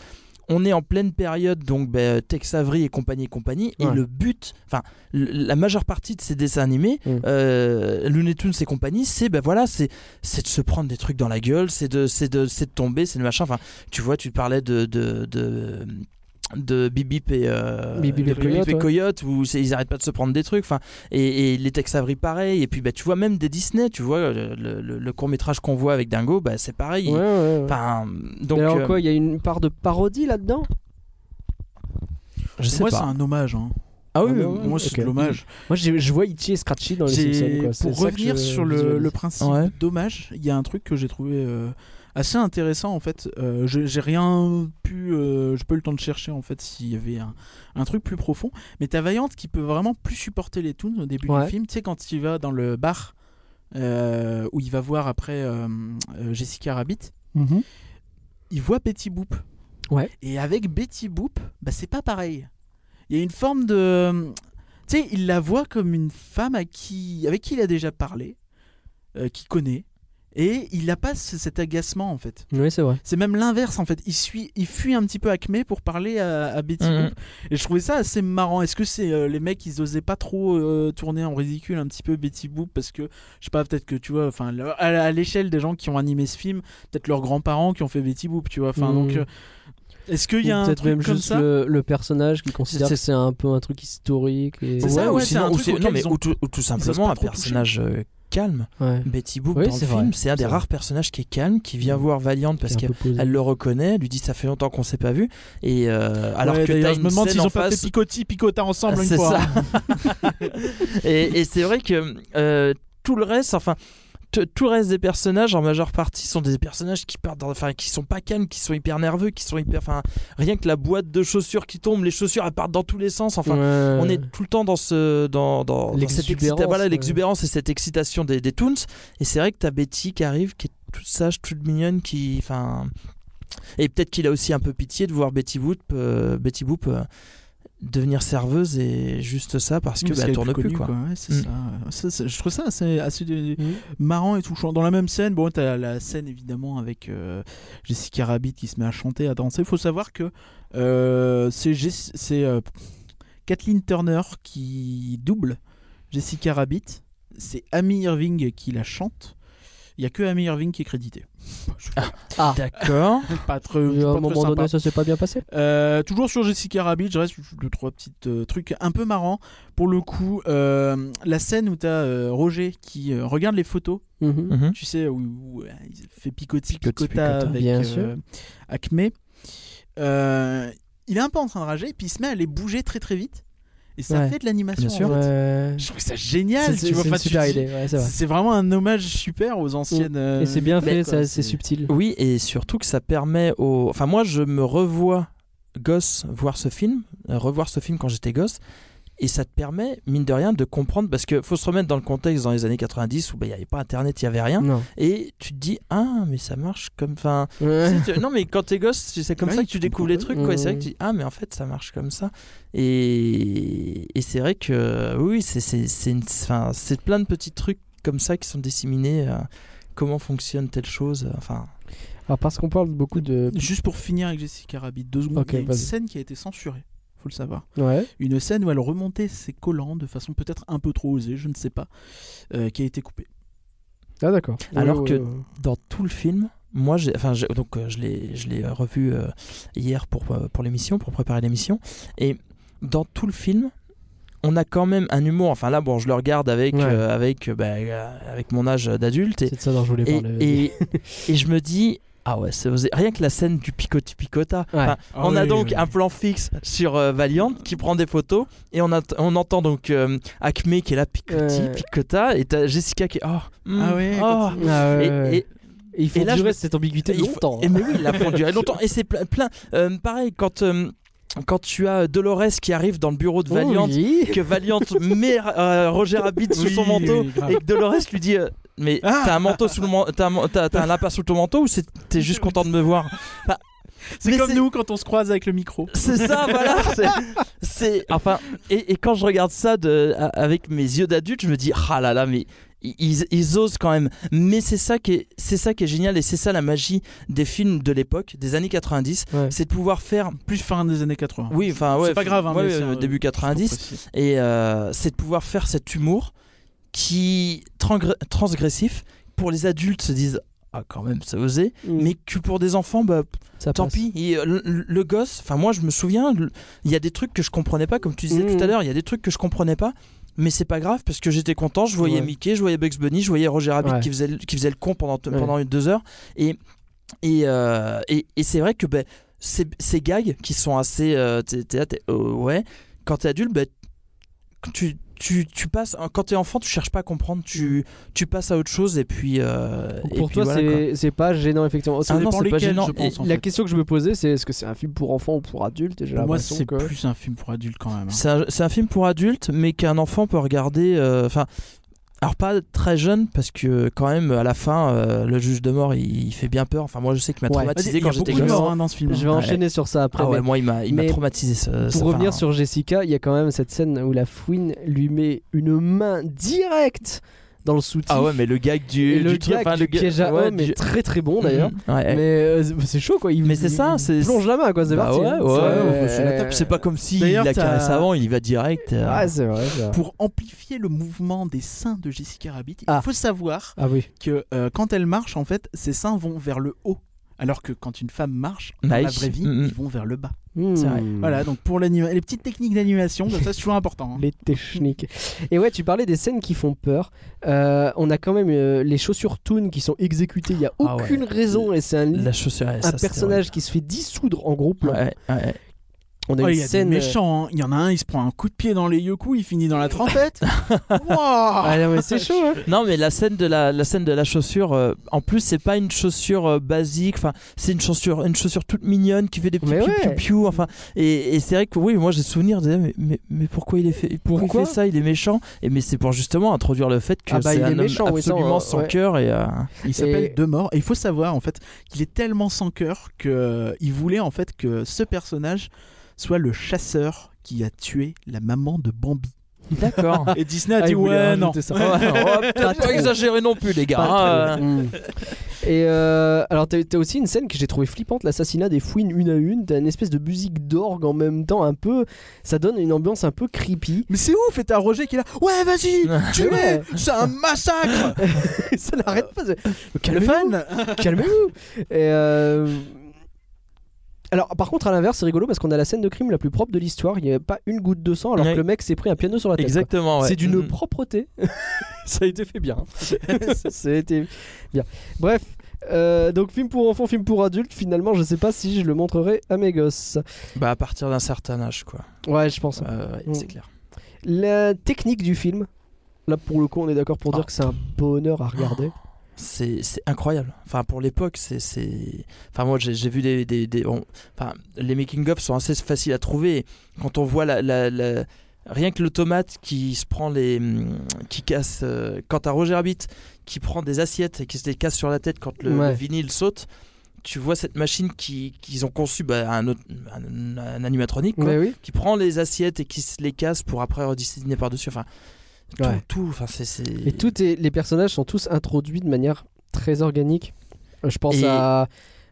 on est en pleine période donc ben, Tex Avery et compagnie et compagnie et le but, enfin la majeure partie de ces dessins animés, Mm. euh, Looney Tunes et compagnie, c'est ben voilà, c'est de se prendre des trucs dans la gueule, c'est de c'est de c'est de tomber, c'est de machin. Enfin, tu vois, tu parlais de de, de de Bip Bip et, euh, et Coyote, ouais. Où ils arrêtent pas de se prendre des trucs enfin et, et les Tex Avery pareil et puis bah tu vois même des Disney tu vois le, court métrage qu'on voit avec Dingo bah c'est pareil Ouais, ouais, donc Mais alors euh, quoi, il y a une part de parodie là-dedans? Je sais Moi, c'est un hommage. hein. ah oui, Ah, oui, ouais. Moi, c'est ok. de l'hommage. Moi, je vois Itchy et Scratchy dans les Simpsons. quoi. Pour revenir je sur le, principe Ouais. dommage, il y a un truc que j'ai trouvé euh, assez intéressant en fait. Euh, je- j'ai rien pu, euh, pas eu le temps de chercher en fait s'il y avait un, un truc plus profond. Mais t'as Vaillante qui peut vraiment plus supporter les toons au début Ouais. du film. Tu sais quand il va dans le bar euh, où il va voir après Jessica Rabbit, il voit Betty Boop. Ouais. Et avec Betty Boop, bah c'est pas pareil. Il y a une forme de, tu sais, il la voit comme une femme à qui, avec qui il a déjà parlé, qu'il connaît, et il n'a pas ce- cet agacement en fait. Oui, c'est vrai. C'est même l'inverse en fait. Il, suit, il fuit un petit peu Acme pour parler à, à Betty Mhm. Boop. Et je trouvais ça assez marrant. Est-ce que c'est euh, les mecs ils osaient pas trop euh, tourner en ridicule un petit peu Betty Boop parce que je sais pas peut-être que tu vois enfin à, à l'échelle des gens qui ont animé ce film, peut-être leurs grands-parents qui ont fait Betty Boop, tu vois. Enfin Mhm. donc euh, est-ce qu'il y a peut-être même comme juste ça le, le personnage qui considère que c'est un peu un truc historique. Et... C'est ça, ou ouais, c'est sinon- un ou truc c'est- auquel non mais ils ont- ou tout, ou tout osent simplement un personnage euh, calme Ouais. Betty Boop Oui, dans le vrai. film c'est un des rares personnages qui est calme qui vient voir Valiant parce qu'elle le reconnaît elle lui dit ça fait longtemps qu'on s'est pas vu et euh, alors Ouais, que je me demande s'ils ont pas face- fait picotis picota ensemble une fois. ça. *laughs* et et c'est vrai que euh, tout le reste, enfin. Tout le reste des personnages, en majeure partie, sont des personnages qui partent, dans, enfin, qui sont pas calmes, qui sont hyper nerveux, qui sont hyper, enfin, rien que la boîte de chaussures qui tombe, les chaussures elles partent dans tous les sens. Enfin, Ouais. on est tout le temps dans ce, dans, dans, dans cette L'exubérance, excita- voilà, ouais. l'exubérance et cette excitation des, des toons. Et c'est vrai que t'as Betty qui arrive, qui est toute sage, toute mignonne, qui, enfin, et peut-être qu'il a aussi un peu pitié de voir Betty Boop, euh, Betty Boop euh, devenir serveuse et juste ça parce que Parce bah, elle est tourne plus plus quoi. Ouais, c'est Mm. ça. Ça, c'est- je trouve ça assez, assez de- Mhm. marrant et touchant. Dans la même scène, bon, t'as la scène évidemment avec euh, Jessica Rabbit qui se met à chanter, à danser. Il faut savoir que euh, c'est euh, Kathleen Turner qui double Jessica Rabbit. C'est Amy Irving qui la chante. Il y a que Amy Irving qui est crédité. Pas, Ah, D'accord. *laughs* pas très, Et à pas un très moment sympa. donné, ça s'est pas bien passé. Euh, toujours sur Jessica Rabbit, je reste deux trois petits euh, trucs un peu marrants. Pour le coup, euh, la scène où tu as Roger qui euh, regarde les photos, Mhm. Mhm. tu sais, où, où, euh, il fait picoti, Picotis, picota picota. avec Bien euh, sûr. Acme. Euh, il est un peu en train de rager, et puis il se met à les bouger très très vite. Et ça Ouais. fait de l'animation. Bien sûr. en fait. Ouais. Je trouve ça génial. C'est tu vois, c'est enfin, vrai. Vraiment un hommage super aux anciennes. euh, Et c'est bien fait, quoi, ça- c'est- c'est subtil. Oui, et surtout que ça permet aux. Enfin, moi, je me revois gosse voir ce film, euh, revoir ce film quand j'étais gosse. Et ça te permet, mine de rien, de comprendre, parce qu'il faut se remettre dans le contexte dans les années 90 où bah, il n'y avait pas Internet, il n'y avait rien. Non. Et tu te dis, ah, mais ça marche comme. Enfin, *laughs* Ouais. Tu non, mais quand t'es gosse, c'est comme Ouais, ça que tu découvres les trucs. Quoi. Et C'est vrai que tu dis, ah, mais en fait, ça marche comme ça. Et, et c'est vrai que, oui, c'est c'est- c'est une- enfin, c'est plein de petits trucs comme ça qui sont disséminés. euh, comment fonctionne telle chose. euh, Enfin, Alors, parce qu'on parle beaucoup de. Juste pour finir avec Jessica Rabbit, deux secondes. Ok, il y a une scène qui a été censurée. Faut le savoir. Ouais. Une scène où elle remontait ses collants de façon peut-être un peu trop osée, je ne sais pas, euh, qui a été coupée. Ah, d'accord. Alors Ouais, que- ouais, ouais. dans tout le film, moi, j'ai, enfin, j'ai- donc euh, je l'ai, je l'ai revu euh, hier pour pour l'émission, pour préparer l'émission, et dans tout le film, on a quand même un humour. Enfin là, bon, je le regarde avec Ouais. euh, avec bah, avec mon âge d'adulte et C'est de ça dont je voulais parler. et je me dis. Ah ouais, rien que la scène du picoti picota. Ouais. Enfin, Ah on a donc oui. un plan fixe sur euh, Valiant qui prend des photos et on, a- on entend donc euh, Acme qui est là picoti Ouais. picota et t'as Jessica qui est oh, hmm, Ah ouais, oh. Ah, ouais, Et- ouais. et, Et il faut et là, je durer cette ambiguïté faut- longtemps. Et hein. mais oui, il a font durer *laughs* longtemps. Et c'est plein. plein euh, pareil, quand. Euh, quand tu as Dolores qui arrive dans le bureau de Valiant, Oui. *laughs* que Valiant met euh, Roger Rabbit sous Oui, son manteau oui, et que Dolores lui dit euh, mais Ah. t'as un manteau sous le man- t'as un, lapin sous ton manteau ou t'es juste content de me voir? C'est comme nous quand on se croise avec le micro. C'est ça, *laughs* voilà. c'est- enfin et, et quand je regarde ça de, avec mes yeux d'adulte, je me dis ah là là, mais ils, ils osent quand même. Mais c'est ça qui est c'est ça qui est génial et c'est ça la magie des films de l'époque, des années 90, Ouais. c'est de pouvoir faire. Plus fin des années 80. Oui, enfin ouais, C'est pas grave, hein, ouais, mais c'est euh, un- début je 90 précise. et euh, c'est de pouvoir faire cet humour qui transgr- transgressif pour les adultes se disent ah quand même c'est osé Mm. mais que pour des enfants bah Ça Tant passe. pis. Et, euh, le, le gosse, enfin moi je me souviens, il y a des trucs que je comprenais pas, comme tu disais Mhm. tout à l'heure, il y a des trucs que je comprenais pas, mais c'est pas grave parce que j'étais content. Je voyais Ouais. Mickey, je voyais Bugs Bunny, je voyais Roger Rabbit Ouais. qui faisait le- qui faisait le con pendant pendant une deux heures. Et et euh, et, et c'est vrai que ben ces, ces gags qui sont assez, euh, t'es- t'es t'es, euh, ouais, quand t'es adulte, ben tu tu, tu passes quand t'es enfant tu cherches pas à comprendre tu, tu passes à autre chose et puis euh, et pour toi, voilà, c'est c'est pas gênant, effectivement. Ah non, dépend c'est pas gênant. je pense, en la fait. question que je me posais, c'est est-ce que c'est un film pour enfants ou pour adultes Pour moi, c'est que. plus un film pour adultes quand même. hein. C'est un, c'est un film pour adultes, mais qu'un enfant peut regarder. euh, Enfin, alors pas très jeune, parce que quand même, à la fin, euh, le juge de mort, il, il fait bien peur. Enfin, moi, je sais qu'il m'a traumatisé quand j'étais gosse. hein, dans ce film. Je vais Ouais. enchaîner sur ça après. Ah ouais, mais moi, il m'a, il m'a mais traumatisé. Ce, pour revenir fin. sur Jessica, il y a quand même cette scène où la fouine lui met une main directe dans le soutif. Ah ouais, mais le gag du. Le du gag enfin, du le piège à ouais, homme du- est très très bon d'ailleurs. Mhm. Ouais. Mais euh, c'est chaud quoi. Il, Mais c'est ça, c'est- plonge la main quoi. C'est Bah parti. ouais, ouais, C'est- pas comme si D'ailleurs, il la t'as- caresse avant, il y va direct. euh. Ouais, c'est vrai. c'est vrai. Pour amplifier le mouvement des seins de Jessica Rabbit, Ah. il faut savoir Ah oui. que euh, quand elle marche, en fait, ses seins vont vers le haut. Alors que quand une femme marche, dans la Nice. vraie vie, Mhm. ils vont vers le bas. C'est vrai. Hmm. Voilà, donc pour l'anima- les petites techniques d'animation, comme ça, c'est toujours important. hein. *laughs* Les techniques. Et ouais, tu parlais des scènes qui font peur. Euh, on a quand même euh, les chaussures Toon qui sont exécutées. Il y a Ah ouais. aucune raison et c'est un, La chaussure, ouais, un ça, c'était personnage qui se fait dissoudre en groupe. horrible. Ouais, ouais. On a Oh, une il y a scène. des méchants. hein. Il y en a un, il se prend un coup de pied dans les yoku, il finit dans la *laughs* trompette. Ah mais c'est chaud. Hein. Non, mais la scène de la, la scène de la chaussure, euh, en plus, c'est pas une chaussure euh, basique. Enfin, c'est une chaussure, une chaussure toute mignonne qui fait des petits piou ouais. piou. Enfin, et, et c'est vrai que oui, moi j'ai souvenir de mais, mais, mais pourquoi il est fait, pourquoi, Pourquoi il fait ça Il est méchant? Et mais c'est pour justement introduire le fait que Ah bah, c'est il un est homme méchant, absolument sans ouais. cœur et. euh, Il s'appelle Et- Demort et il faut savoir en fait qu'il est tellement sans cœur que euh, il voulait en fait que ce personnage soit le chasseur qui a tué la maman de Bambi. D'accord. *laughs* Et Disney a Ah, dit ouais non. ça. Ouais, on va peut-être pas trop. exagérer non plus, les gars. Hein. Mm. Et euh, alors, t'as aussi une scène que j'ai trouvé flippante l'assassinat des fouines une à une. T'as une espèce de musique d'orgue en même temps, un peu. Ça donne une ambiance un peu creepy. Mais c'est ouf et t'as Roger qui est là. Ouais vas-y, *laughs* tu Ouais. c'est un massacre. *laughs* ça n'arrête pas. Calmez-vous. fan. Calmez-vous. Et euh, Alors, par contre, à l'inverse, c'est rigolo parce qu'on a la scène de crime la plus propre de l'histoire. Il n'y a pas une goutte de sang alors Ouais. que le mec s'est pris un piano sur la tête. Exactement. ouais. C'est d'une Mhm. propreté. *laughs* ça a été fait bien. *laughs* ça a été bien. Bref. euh, donc film pour enfants, film pour adultes. Finalement, je sais pas si je le montrerai à mes gosses. Bah à partir d'un certain âge, quoi. Ouais, je pense. Euh, ouais, Mm. c'est clair. La technique du film. Là, pour le coup, on est d'accord pour Ah. dire que c'est un bonheur à regarder. C'est c'est incroyable. Enfin, pour l'époque, c'est. Enfin, moi, j'ai vu des. des, des- on- Enfin, les making-of sont assez faciles à trouver. Quand on voit la. la- la- Rien que l'automate qui se prend les. hum, qui casse. euh, Quand t'as Roger Rabbit qui prend des assiettes et qui se les casse sur la tête quand le, Ouais. le vinyle saute, tu vois cette machine qui- qu'ils ont conçue, bah, un, autre- un, un animatronique, quoi, Mais oui. qui prend les assiettes et qui se les casse pour après redessiner par-dessus. Enfin, tout, Ouais. tout. Enfin, c'est. c'est- Et tout est, les personnages sont tous introduits de manière très organique. Euh, Je pense Et- à.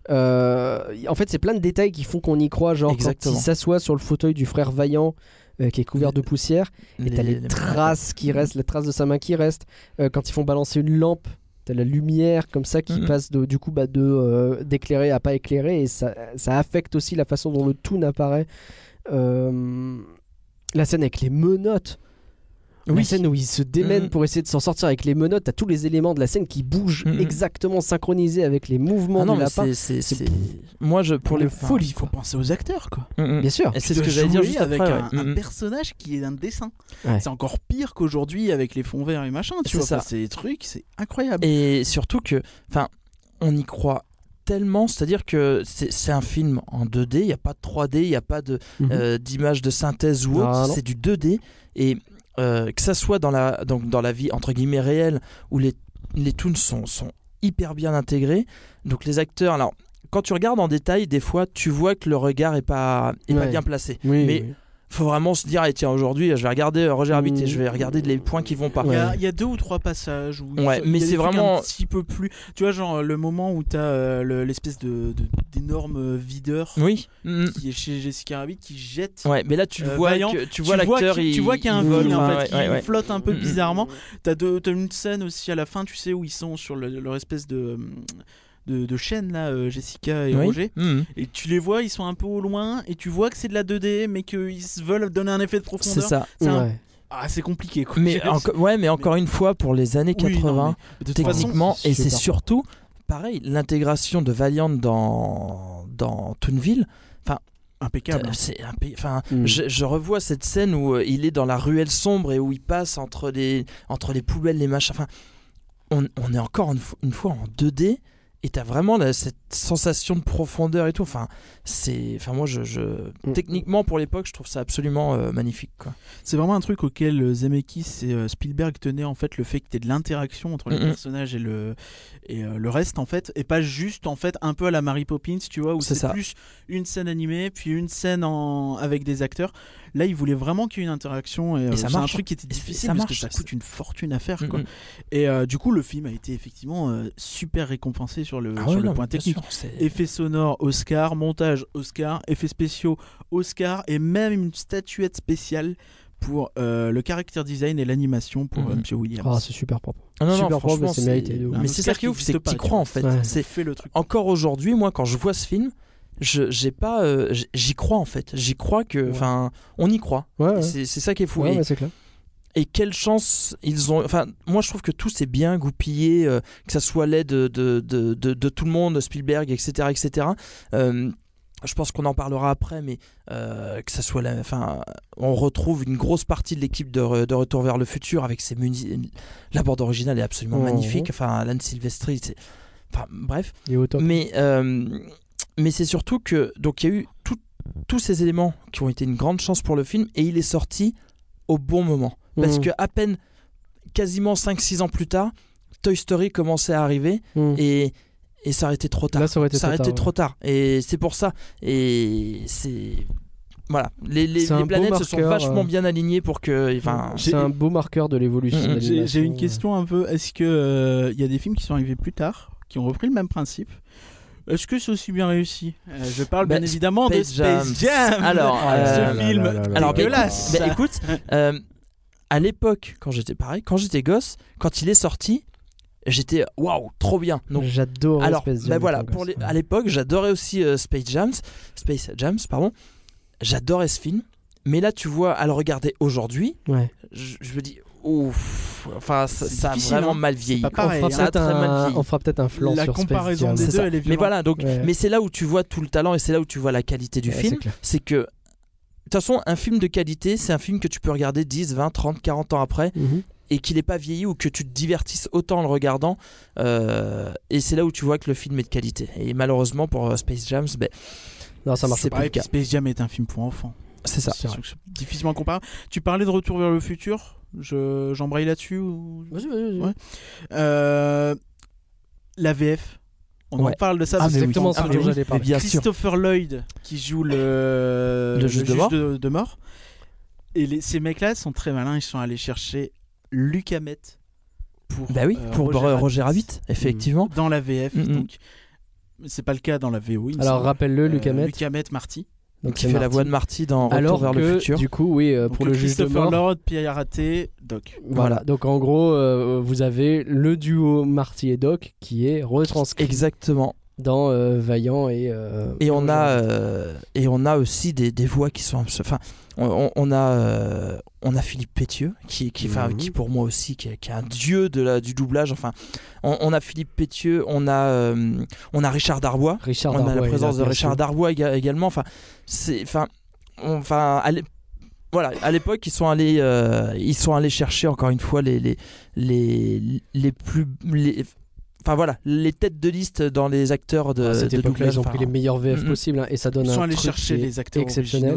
euh, en fait, c'est plein de détails qui font qu'on y croit. Genre, Exactement. quand il s'assoit sur le fauteuil du frère Vaillant, euh, qui est couvert de poussière, et t'as les, traces qui restent, les traces de sa main qui restent. Euh, quand ils font balancer une lampe, t'as la lumière comme ça qui passe de, du coup bah, de d'éclairer à pas éclairer, et ça, ça affecte aussi la façon dont le tout apparaît. Euh, la scène avec les menottes. La Oui. scène où il se démène Mhm. pour essayer de s'en sortir avec les menottes, t'as tous les éléments de la scène qui bougent exactement synchronisés avec les mouvements Ah non, du lapin. c'est- c'est. C'est- c'est- Moi, je. Pour les. Une folie, il faut penser aux acteurs quoi. Mm, mm. Bien sûr. Et c'est de ce que j'allais dire jouer juste avec après. un, ouais. un Mm, mm. personnage qui est un dessin. Ouais. C'est encore pire qu'aujourd'hui avec les fonds verts et machin. Tu C'est vois, c'est des trucs, c'est incroyable. Et surtout que, enfin, on y croit tellement, c'est-à-dire que c'est c'est un film en 2D, il n'y a pas de 3D, il n'y a pas de, Mhm. euh, d'image de synthèse ou autre, Ah, c'est du 2D. Et euh, que ça soit dans la, donc, dans la vie entre guillemets réelle, où les, les toons sont, sont hyper bien intégrés. Donc les acteurs, alors quand tu regardes en détail, des fois tu vois que le regard est pas, est pas bien placé. Oui, mais oui. Faut vraiment se dire, tiens, aujourd'hui je vais regarder euh, Roger Rabbit et je vais regarder les points qui vont pas. Il y, a, Ouais. il y a deux ou trois passages où Ouais, il y a mais c'est vraiment- un petit peu plus. Tu vois, genre le moment où t'as euh, le- l'espèce de de- d'énorme videur Oui. Mm. qui est chez Jessica Rabbit qui jette. Ouais, mais là tu Euh, vois Vaillant, que tu vois l'acteur, tu vois qu'il y a un fil en enfin, fait ouais, qui ouais, ouais. flotte un peu Mm, mm. bizarrement. T'as deux- t'as une scène aussi à la fin, tu sais, où ils sont sur le- leur espèce de de, de chaîne là, euh, Jessica et Oui. Roger. Mm. Et tu les vois, ils sont un peu au loin, et tu vois que c'est de la 2D, mais qu'ils se veulent donner un effet de C'est profondeur. ça. C'est un- Ouais. Ah, c'est compliqué quoi. Mais ouais, mais encore une fois pour les années Oui, non, 80, mais de toute façon, techniquement, c'est et c'est surtout pareil l'intégration de Valiant dans dans Toonville. impeccable. hein. C'est Enfin, Mm. je, je revois cette scène où euh, il est dans la ruelle sombre et où il passe entre les entre les poubelles, les machins. Enfin, on, on est encore une, une fois en 2D et t'as vraiment cette sensation de profondeur et tout. Enfin, c'est, enfin moi, je, je- Mm. techniquement pour l'époque, je trouve ça absolument euh, magnifique. Quoi. C'est vraiment un truc auquel euh, Zemeckis et euh, Spielberg tenaient en fait le fait que tu de l'interaction entre les Mhm. personnages et le et euh, le reste en fait et pas juste en fait un peu à la Mary Poppins tu vois où C'est c'est ça. plus une scène animée puis une scène en... avec des acteurs là ils voulaient vraiment qu'il y ait une interaction et, ça c'est un truc qui était difficile ça parce marche. que ça coûte une fortune à faire quoi. Mm, mm. et du coup le film a été effectivement super récompensé sur le Ah sur ouais, le non, point technique sûr, Effets sonores Oscar, montage Oscar, effets spéciaux Oscar et même une statuette spéciale pour euh, le character design et l'animation pour euh, Monsieur Williams. Ah, c'est super propre. Ah non, non, super propre, franchement, c'est mérité. de Mais c'est ça qui est ouf, c'est que tu crois en fait. Ouais. C'est fait le truc. encore aujourd'hui, moi, quand je vois ce film, je j'ai pas, euh, j'y crois en fait. J'y crois que, Ouais. enfin, on y croit. Ouais, ouais. C'est ça qui est fou. Ouais, Et- clair. Et quelle chance ils ont. Enfin, moi je trouve que tout s'est bien goupillé, euh, que ça soit l'aide de, de, de, de- de tout le monde, Spielberg, etc. etc. Euh, je pense qu'on en parlera après, mais euh, que ça soit. La, enfin, on retrouve une grosse partie de l'équipe de, Re- de Retour vers le futur avec ses. La bande originale est absolument Mhm. magnifique. Enfin, Alan Silvestri, c'est. Enfin, bref. Il est au top. Mais, euh, mais c'est surtout que donc il y a eu tout- tous ces éléments qui ont été une grande chance pour le film et il est sorti au bon moment. Parce Mhm. que à peine quasiment 5-6 ans plus tard, Toy Story commençait à arriver Mhm. et, et ça aurait été trop tard. Là, ça aurait été trop aurait tard, été ouais. trop tard. Et c'est pour ça. Et c'est. Voilà, les, les- les beau planètes se sont vachement euh, bien alignées pour que. Enfin, C'est un beau marqueur de l'évolution. Mhm. J'ai une question un peu. Est-ce que euh, il y a des films qui sont arrivés plus tard, qui ont repris le même principe Est-ce que c'est aussi bien réussi Euh, Je parle Bah, bien évidemment de Space Space Jam. Jam. Alors, ce euh, film là, là, là, là. Alors, bah, dégueulasse. bah, écoute, euh, à l'époque, quand j'étais pareil, quand j'étais gosse, quand il est sorti, j'étais waouh, trop bien. Donc, J'adore alors, Space Jam bah voilà, pour les, à l'époque, j'adorais aussi euh, Space Jams, Space Jams, pardon. J'adorais ce film, mais là, tu vois, à le regarder aujourd'hui, Ouais. je, je me dis, ouf, enfin, ça, a vraiment hein. mal vieilli. pareil, on, hein. fera peut-être un, vieilli. on fera peut-être un flanc La sur Space comparaison Jam. des C'est deux, ça. elle est Mais voilà, donc, Ouais. mais c'est là où tu vois tout le talent et c'est là où tu vois la qualité du Ouais, film. c'est que, toute façon, un film de qualité, c'est un film que tu peux regarder 10, 20, 30, 40 ans après Mhm. et qu'il n'est pas vieilli ou que tu te divertisses autant en le regardant. Euh, et c'est là où tu vois que le film est de qualité. Et malheureusement pour euh, Space Jams, ben, Non, ça marche C'est pas. Plus le puis Space Jam est un film pour enfants. c'est ça. C'est difficilement comparable. Tu parlais de Retour vers le futur. Je j'embraye là-dessus ou... Vas-y, vas-y, vas-y. Ouais. Euh, la VF. On en parle de ça. Ah, oui. exactement ce Ah, dont oui, j'allais parler. Christopher Lloyd qui joue le, Le juge de mort. de, de mort. Et les- ces mecs-là sont très malins. Ils sont allés chercher Luc Hamet pour, Bah oui, euh, pour Roger, Roger Rabbit, effectivement. dans la VF. Mhm. Donc, c'est pas le cas dans la VO. Alors rappelle-le, Euh, Luc Hamet. Luc Hamet, Marty. Donc qui fait la voix de Marty dans Retour Alors vers que, le futur. du coup, oui, euh, Donc, pour le juge de Christopher mort. Lloyd, Pierre Raté, Doc. Voilà. Voilà. Donc en gros, euh, vous avez le duo Marty et Doc qui est retranscrit Exactement. dans euh, Vaillant et. euh, Et on a euh, et on a aussi des, des voix qui sont enfin on, a euh, on a Philippe Pétieux qui qui qui pour moi aussi qui est, qui est un dieu de la du doublage. Enfin on, on a Philippe Pétieux on a euh, on a Richard Darbois. Richard on a la présence de Richard. Darbois éga- également. Enfin c'est enfin on- enfin voilà, à l'époque, ils sont allés, euh, ils sont allés chercher encore une fois les les les, les plus les- enfin voilà, les têtes de liste dans les acteurs de, à cette de époque-là, doublage, ils ont pris les meilleurs VF Mhm. possibles hein, et ça donne Ils sont un allés truc chercher les acteurs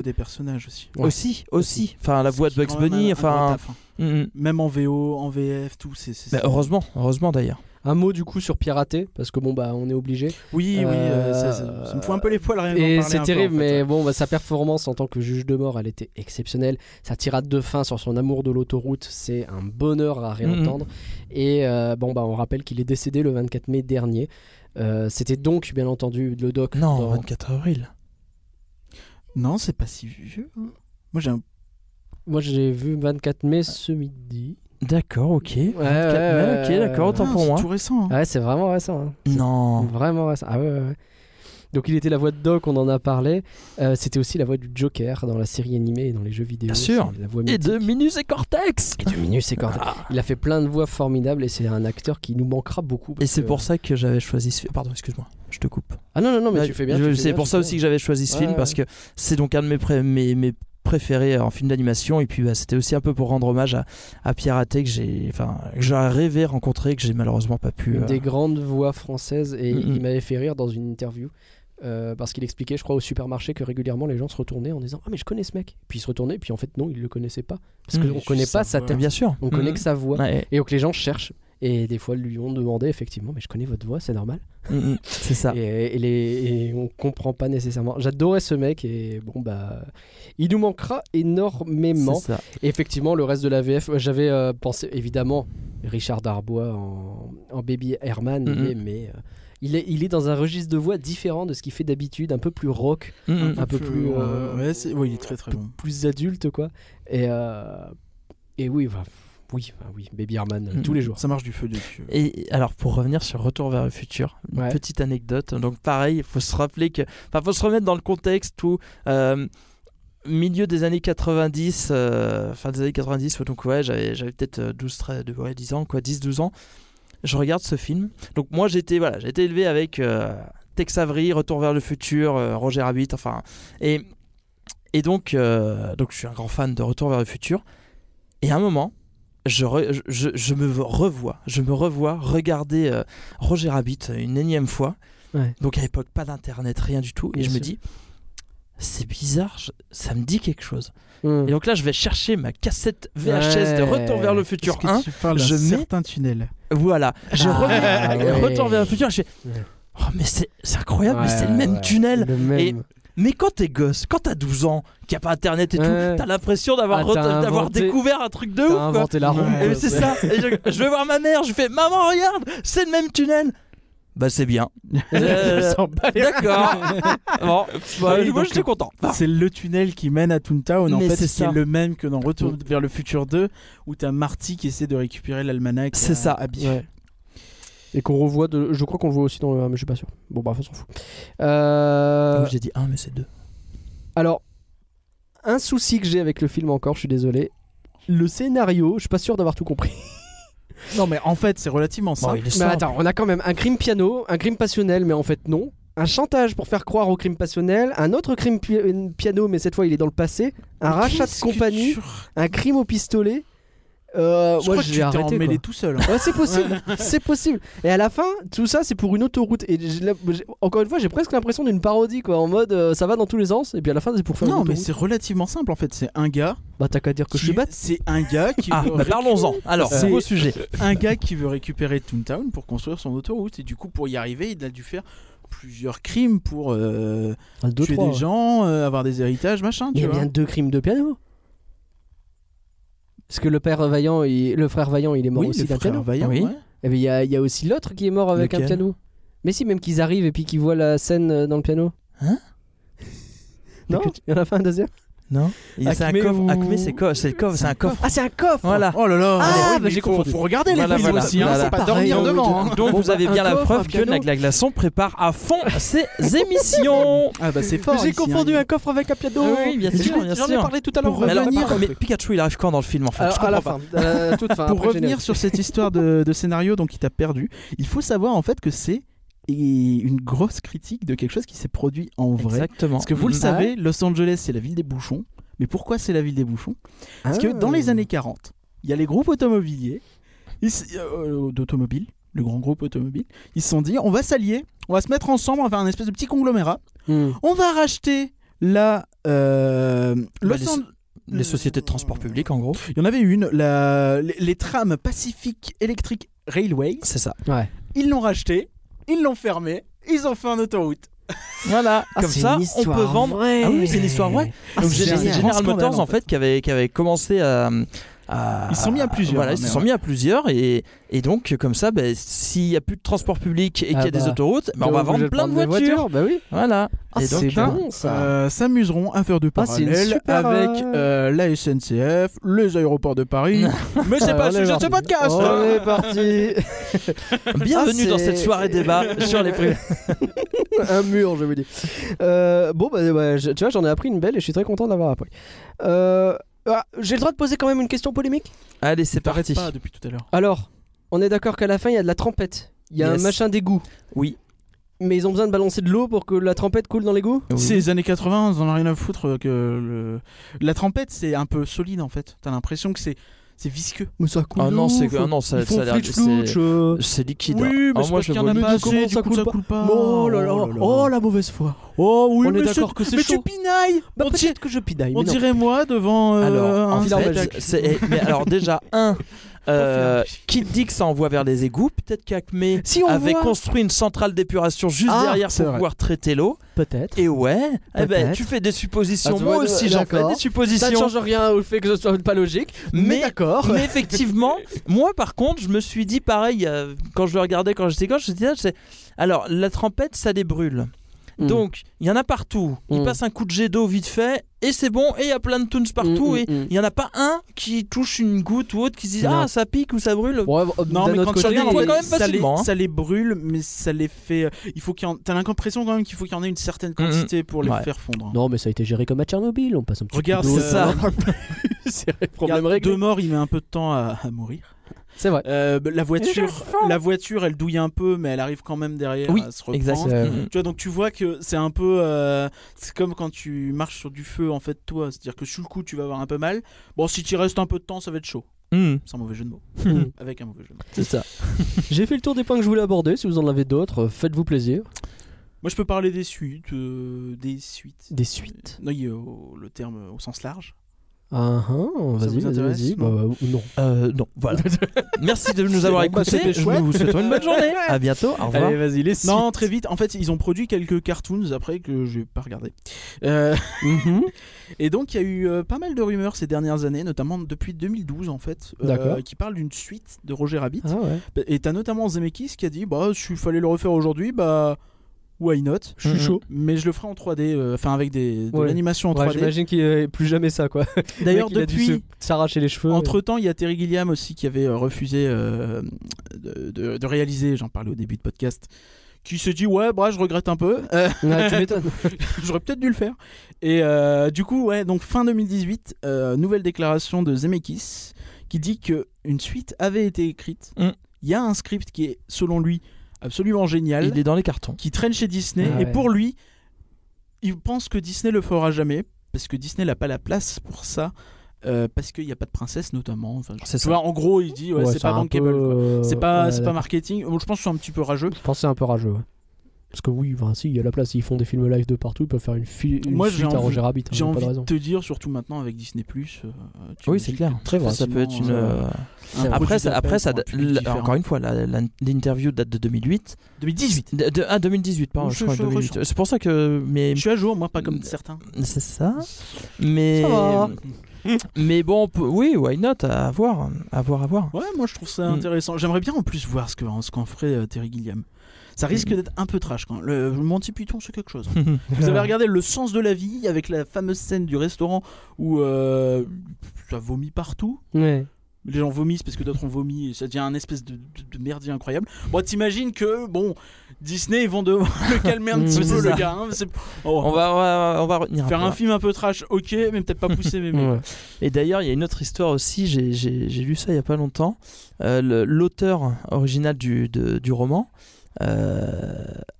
des personnages aussi. Ouais. aussi, aussi. Enfin, la voix de Bugs Bunny, un- un gros enfin. taf, hein. mm, mm. Même en VO, en VF, tout. c'est c'est- Bah, heureusement, heureusement d'ailleurs. Un mot du coup sur pirater parce que bon bah on est obligé. Oui, oui, euh, ça, ça- Euh, ça me fout un peu les poils rien Et c'est peu, terrible, en fait, mais bon, bah, sa performance en tant que juge de mort, elle était exceptionnelle. Sa tirade de fin sur son amour de l'autoroute, c'est un bonheur à réentendre. Et euh, bon, bah, on rappelle qu'il est décédé le 24 mai dernier. C'était donc, bien entendu, le doc. Non, dans- 24 avril. Non, c'est pas si vieux. hein. Moi, j'ai un. Moi, j'ai vu 24 mai ce midi. D'accord, ok. Ouais, 24 mai, ok, d'accord, autant Ah, pour c'est moi. tout récent. hein. Ouais, c'est vraiment récent. hein. C'est Non. Vraiment récent. Ah ouais, ouais, ouais. Donc, il était la voix de Doc, on en a parlé. Euh, C'était aussi la voix du Joker dans la série animée et dans les jeux vidéo. Bien sûr. C'est La voix Et de Minus et Cortex Et de Minus et Cortex. Il a fait plein de voix formidables et c'est un acteur qui nous manquera beaucoup. Et c'est que- pour ça que j'avais choisi ce film. Pardon, excuse-moi, je te coupe. Ah non, non, non, mais tu fais bien. C'est pour ça aussi que j'avais choisi ce Ouais, film ouais. parce que c'est donc un de mes, pré- mes, mes préférés en film d'animation et puis bah, c'était aussi un peu pour rendre hommage à, à Pierre Athé que j'ai enfin rêvé rencontrer que j'ai malheureusement pas pu euh, des grandes voix françaises et Mm, il m'avait fait rire dans une interview. euh, parce qu'il expliquait, je crois, au supermarché que régulièrement les gens se retournaient en disant Ah, mais je connais ce mec. Puis ils se retournaient, puis en fait, non, ils le connaissaient pas. Parce Mm. qu'on connaît pas sa tête, bien sûr on connaît Mm. que sa voix. Ouais, Et donc les gens cherchent. Et des fois, lui ont demandé effectivement Mais je connais votre voix, c'est normal. mm, mm, c'est ça *laughs* Et, et les, et on comprend pas nécessairement. J'adorais ce mec et bon, bah. Il nous manquera énormément. c'est ça Et effectivement, le reste de la VF, euh, j'avais euh, pensé évidemment Richard Darbois en, en Baby Herman, est- mais euh, il, est, il est dans un registre de voix différent de ce qu'il fait d'habitude, un peu plus rock, Mm, mm. un peu plus, euh, ouais, c'est- ouais, il est très très bon. plus adulte, quoi. Et, euh, et oui, bah, oui, bah oui, Baby Herman, euh, tous les jours. Ça marche du feu dessus. Et alors pour revenir sur Retour vers le futur, une Ouais. petite anecdote. Donc pareil, il faut se rappeler que, enfin, faut se remettre dans le contexte où euh, milieu des années 90, euh, fin des années 90, donc ouais, j'avais, j'avais peut-être euh, 12, 13, de- ouais, 10 ans, quoi, 10, 12 ans. Je regarde ce film. Donc moi j'étais, voilà, j'ai été élevé avec euh, Tex Avery, Retour vers le futur, euh, Roger Rabbit, enfin, et et donc euh, donc je suis un grand fan de Retour vers le futur. Et à un moment, je, re- je, je me revois, je me revois regarder euh, Roger Rabbit une énième fois. Ouais. Donc à l'époque, pas d'internet, rien du tout. Et je me dis, c'est bizarre, je- ça me dit quelque chose. Mhm. Et donc là, je vais chercher ma cassette VHS de. Retour vers le futur Est-ce que 1. tu parles je mets- certain tunnel. Voilà, je Ah, remets ouais. Retour vers le futur. Je fais, oh, mais c'est incroyable, mais c'est le même tunnel. Le même. Et- Mais quand t'es gosse, quand t'as 12 ans, qu'il n'y a pas internet et Ouais. tout, t'as l'impression d'avoir Ah, re- d'avoir découvert un truc de T'as ouf. quoi. inventé la roue. Ouais. C'est ça. Et je, je vais voir ma mère, je fais Maman, regarde, c'est le même tunnel. Bah, c'est bien. *laughs* Euh, D'accord. *laughs* bon, bah, Oui, moi j'étais content. C'est le tunnel qui mène à Toontown en Mais fait, c'est le même que dans Retour vers le futur 2 où t'as Marty qui essaie de récupérer l'almanach. C'est à- ça. à Biff. Ouais. Et qu'on revoit, de... je crois qu'on le voit aussi dans le 1, mais je suis pas sûr. Bon, bah, on s'en fout. Euh, Donc, J'ai dit un, mais c'est deux. Alors, un souci que j'ai avec le film encore, je suis désolé. Le scénario, je suis pas sûr d'avoir tout compris. *laughs* Non mais en fait c'est relativement Bon, simple. il est Mais simple. attends, on a quand même un crime piano, un crime passionnel, mais en fait non. Un chantage pour faire croire au crime passionnel, un autre crime pi- piano, mais cette fois il est dans le passé, un rachat de compagnie, tu- un crime au pistolet. Euh, Je moi crois que tu t'es arrêté. emmêlé quoi. tout seul. hein. Ouais, c'est possible, *laughs* c'est possible. Et à la fin, tout ça, c'est pour une autoroute. Et j'ai la- j'ai- encore une fois, j'ai presque l'impression d'une parodie, quoi, en mode euh, ça va dans tous les sens, et puis à la fin, c'est pour faire une Non mais autoroute. c'est relativement simple en fait. C'est un gars. Bah t'as qu'à dire que je qui- suis bête. C'est un gars qui Ah, veut bah, récu- parlons-en. Alors, C'est- nouveau *laughs* sujet. un gars qui veut récupérer Toontown pour construire son autoroute et du coup pour y arriver il a dû faire plusieurs crimes pour euh, deux, tuer trois, des ouais. gens, euh, avoir des héritages, machin. Il y Tu a vois. bien deux crimes de piano. Parce que le père Vaillant, il- le frère Vaillant, il est mort Oui, aussi le d'un frère piano. Vaillant, Oui. ouais. Et bien, il y, a- il y a aussi l'autre qui est mort avec un piano. Mais si, même qu'ils arrivent et puis qu'ils voient la scène euh, dans le piano. Hein? Non Il y en a pas un deuxième? Non C'est un Acme coffre. ou- Acme, c'est le coffre. C'est un coffre. Ah, c'est un coffre Voilà. Oh là là Ah, oui, bah, mais j'ai faut, confondu. faut regarder Voilà, les films voilà, aussi, hein, voilà. c'est pas Pareil, dormir hein, devant. hein. Donc Bon, vous avez bien la coffre, preuve que. Nagla Glaçon prépare à fond *laughs* ses émissions. Ah bah c'est fort. J'ai ici, confondu hein. un coffre avec un piano Oui, bien sûr, bien J'en ai sûr. parlé tout à l'heure. Mais. Pikachu, il arrive quand dans le film en fait? À la fin, euh. Pour revenir sur cette histoire de, de scénario donc qui t'a perdu, il faut savoir en fait que c'est une grosse critique de quelque chose qui s'est produit en vrai. Exactement. Parce que vous le Mm. savez, Los Angeles c'est la ville des bouchons. Mais pourquoi c'est la ville des bouchons? Parce que Ah. dans les années 40, il y a les groupes automobiliers, s- euh, d'automobiles, le grand groupe automobile, ils se sont dit on va s'allier, on va se mettre ensemble, on va faire un espèce de petit conglomérat. Hmm. On va racheter la. euh, Los Bah, les- An- Les sociétés de transport public, en gros. Il y en avait une, la... les, les trams Pacific Electric Railway. C'est ça. Ouais. Ils l'ont racheté, ils l'ont fermé, ils ont fait un autoroute. Voilà, Ah, *laughs* comme ça, on peut vendre. vraie. Ah oui, c'est une histoire vraie. Ah, Donc. General Motors, en en fait, qui avait, qui avait commencé à. À- Ils se sont mis à plusieurs, Voilà, hein, ils se mais sont mis à plusieurs. Et, et donc, comme ça, ben, s'il n'y a plus de transport public et qu'il y a Ah des bah, autoroutes, ben, on va vendre plein de des voitures. Bah oui. Voilà. Ah, et donc, hein, bon ça. Euh, s'amuseront à faire de Ah, c'est une parallèle super, avec euh, euh, la SNCF, les aéroports de Paris. *laughs* Mais c'est Ah, pas le sujet de ce podcast. On est parti. *laughs* Bienvenue Ah, dans cette soirée débat sur les prix. *laughs* un mur, je vous dis. Euh, bon, bah, je- tu vois, j'en ai appris une belle et je suis très content d'avoir appris. Euh, ah, J'ai le droit de poser quand même une question polémique? Allez, c'est parti. pas depuis tout à l'heure. Alors, on est d'accord qu'à la fin, il y a de la trempette. Il y a Yes. un machin d'égout. Oui. Mais ils ont besoin de balancer de l'eau pour que la trempette coule dans l'égout? Oui. C'est les années 80, on en a rien à foutre que le... la trempette c'est un peu solide en fait. T'as l'impression que c'est c'est visqueux. Mais ça coule Ah non, c'est ah non, ça, ça a l'air flitch c'est- liquide. Oui, mais Ah, c'est moi parce je qu'il y le en a vois pas Mais assez, comment du ça coup, coule ça pas coule pas. Oh là là, Oh là là. oh la mauvaise foi. Oh oui, On est mais d'accord c'est- que c'est mais chaud. tu pinailles. Bah on dirait, peut-être que je pidaille. on dirait moi devant euh, Alors, en un filard fait, spectacle. c'est- eh, mais alors déjà un. Euh, que ça envoie vers les égouts Peut-être qu'Acme Si on avait voit- construit une centrale d'épuration juste Ah, derrière pour vrai. pouvoir traiter l'eau. Peut-être. Et ouais, eh ben, tu fais des suppositions. Ah, Moi aussi, j'en fais des Ça ne suppositions. change rien au fait que ce soit pas logique. Mais, Mais- d'accord. Mais effectivement, *laughs* moi par contre, je me suis dit pareil euh, quand je le regardais quand j'étais gosse, je me disais, c'est- alors la trempette, ça les brûle. Mm. Donc, il y en a partout. Il Mm. passe un coup de jet d'eau vite fait et c'est bon. Et il y a plein de toons partout. Mm, mm, et il y en a pas un qui touche une goutte ou autre qui se dit ah ça pique ou ça brûle. Ouais, Non, mais quand tu regardes, quand même ça, les, hein. ça les brûle, mais ça les fait. Il faut qu'il y en... T'as l'impression quand même qu'il faut qu'il y en ait une certaine quantité pour les Ouais. faire fondre. Non, mais ça a été géré comme à Tchernobyl. On passe un petit Regarde, coup d'eau, c'est ça. plus. *laughs* c'est problème réglé. deux morts, il met un peu de temps à, à mourir. C'est vrai. Euh, la voiture, la voiture, elle douille un peu, mais elle arrive quand même derrière Oui, à se reprendre. exact. Euh. Tu vois, donc tu vois que c'est un peu, euh, c'est comme quand tu marches sur du feu en fait, toi. C'est-à-dire que sur le coup, tu vas avoir un peu mal. Bon, si tu restes un peu de temps, ça va être chaud. Mm. C'est un mauvais jeu de mots. Mm. *laughs* Avec un mauvais jeu de mots. C'est ça. *laughs* J'ai fait le tour des points que je voulais aborder. Si vous en avez d'autres, faites-vous plaisir. Moi, je peux parler des suites, euh, des suites. Des suites. Non, il y a le terme au sens large. Ah, ah, vas-y, vas-y, vas-y. Non Bah, bah, non. Euh, non, voilà. *laughs* Merci de nous avoir bah, écoutés. Je chouette. vous souhaite une bonne *laughs* journée. À bientôt. Au revoir. Allez, vas-y, les Non, très vite. En fait, ils ont produit quelques cartoons après que je vais pas regarder. Euh, Mhm. *laughs* et donc, il y a eu euh, pas mal de rumeurs ces dernières années, notamment depuis 2012 en fait, euh, qui parlent d'une suite de Roger Rabbit. Ah ouais. Et t'as notamment Zemeckis qui a dit bah s'il fallait le refaire aujourd'hui bah why not? Je suis Mhm. chaud mais je le ferai en 3D euh, enfin avec des de Ouais. l'animation en Ouais, 3D J'imagine qu'il n'y a plus jamais ça, quoi. *laughs* d'ailleurs depuis s'arracher les cheveux. entre temps il y a Terry Gilliam aussi qui avait euh, refusé euh, de, de- de réaliser j'en parlais au début de podcast qui se dit ouais bah je regrette un peu Euh, *laughs* Ouais, tu m'étonnes. *laughs* j'aurais peut-être dû le faire et euh, du coup ouais donc fin 2018 euh, nouvelle déclaration de Zemeckis qui dit que une suite avait été écrite Mm. il y a un script qui est selon lui absolument génial Il est dans les cartons. qui traîne chez Disney Ah et pour lui il pense que Disney le fera jamais parce que Disney n'a pas la place pour ça euh, parce qu'il n'y a pas de princesse notamment enfin, C'est tu ça. vois en gros il dit ouais, Ouais, c'est pas un bankable peu, quoi. euh, c'est pas ouais, c'est pas d'accord. marketing Bon, je pense que c'est un petit peu rageux Je pense que c'est un peu rageux. Parce que oui, enfin, si, il y a la place, ils font des films live de partout, ils peuvent faire une, une Moi, j'ai suite à envie- Roger Rabbit. hein, j'ai pas envie de raison. te dire surtout maintenant avec Disney Plus euh, Oui, c'est clair. Très vrai. Ça peut être une. euh, euh, un Après, ça, après ça, un encore une fois, la- la- l'interview date de 2008. 2018 De, de- ah, 2018, pardon, Je- je crois. je 2008. ressens. C'est pour ça que. Mais je suis à jour moi pas comme certains c'est ça. Mais. Ça va. Mais bon, oui, why not À voir, à voir, à voir. ouais moi je trouve ça Mm. intéressant j'aimerais bien en plus voir ce que ce qu'en ferait euh, Terry Gilliam ça risque Mm. d'être un peu trash quand même. le Monty Python c'est quelque chose *laughs* Vous avez regardé Le Sens de la vie avec la fameuse scène du restaurant où euh, ça vomit partout. Ouais. Les gens vomissent parce que d'autres ont vomi et ça devient un espèce de, de- de merdier incroyable. Bon, t'imagines que, bon, Disney, ils vont devoir *laughs* le calmer un petit Mm, peu, c'est le gars. hein. Oh, on, va, on, va, on va retenir. faire peu. un film un peu trash, ok, mais peut-être pas pousser mes mots. *laughs* Ouais. Et d'ailleurs, il y a une autre histoire aussi, j'ai- lu ça il y a pas longtemps. Euh, le- L'auteur original du, de- du roman euh,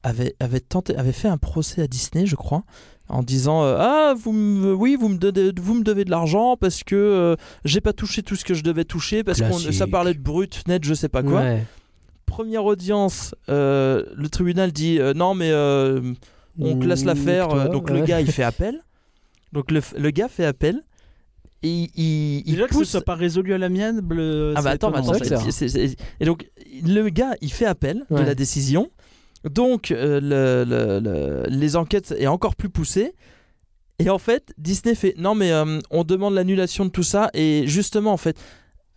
avait, avait, tenté, avait fait un procès à Disney, je crois, en disant euh, Ah, vous me, oui, vous me, devez, vous me devez de l'argent parce que euh, j'ai pas touché tout ce que je devais toucher, parce que ça parlait de brut, net, je sais pas quoi. Ouais. première audience, euh, le tribunal dit euh, non, mais euh, on classe l'affaire. euh, donc le gars, il fait appel. Donc le, le gars fait appel. Il, il, il Déjà que ce pousse. soit pas résolu à l'amiable. Ah bah c'est attends, attends, C'est vrai que c'est- c'est- c'est- et donc le gars il fait appel Ouais. de la décision, donc euh, le- le- le- les enquêtes est encore plus poussée. Et en fait, Disney fait non mais euh, on demande l'annulation de tout ça et justement en fait,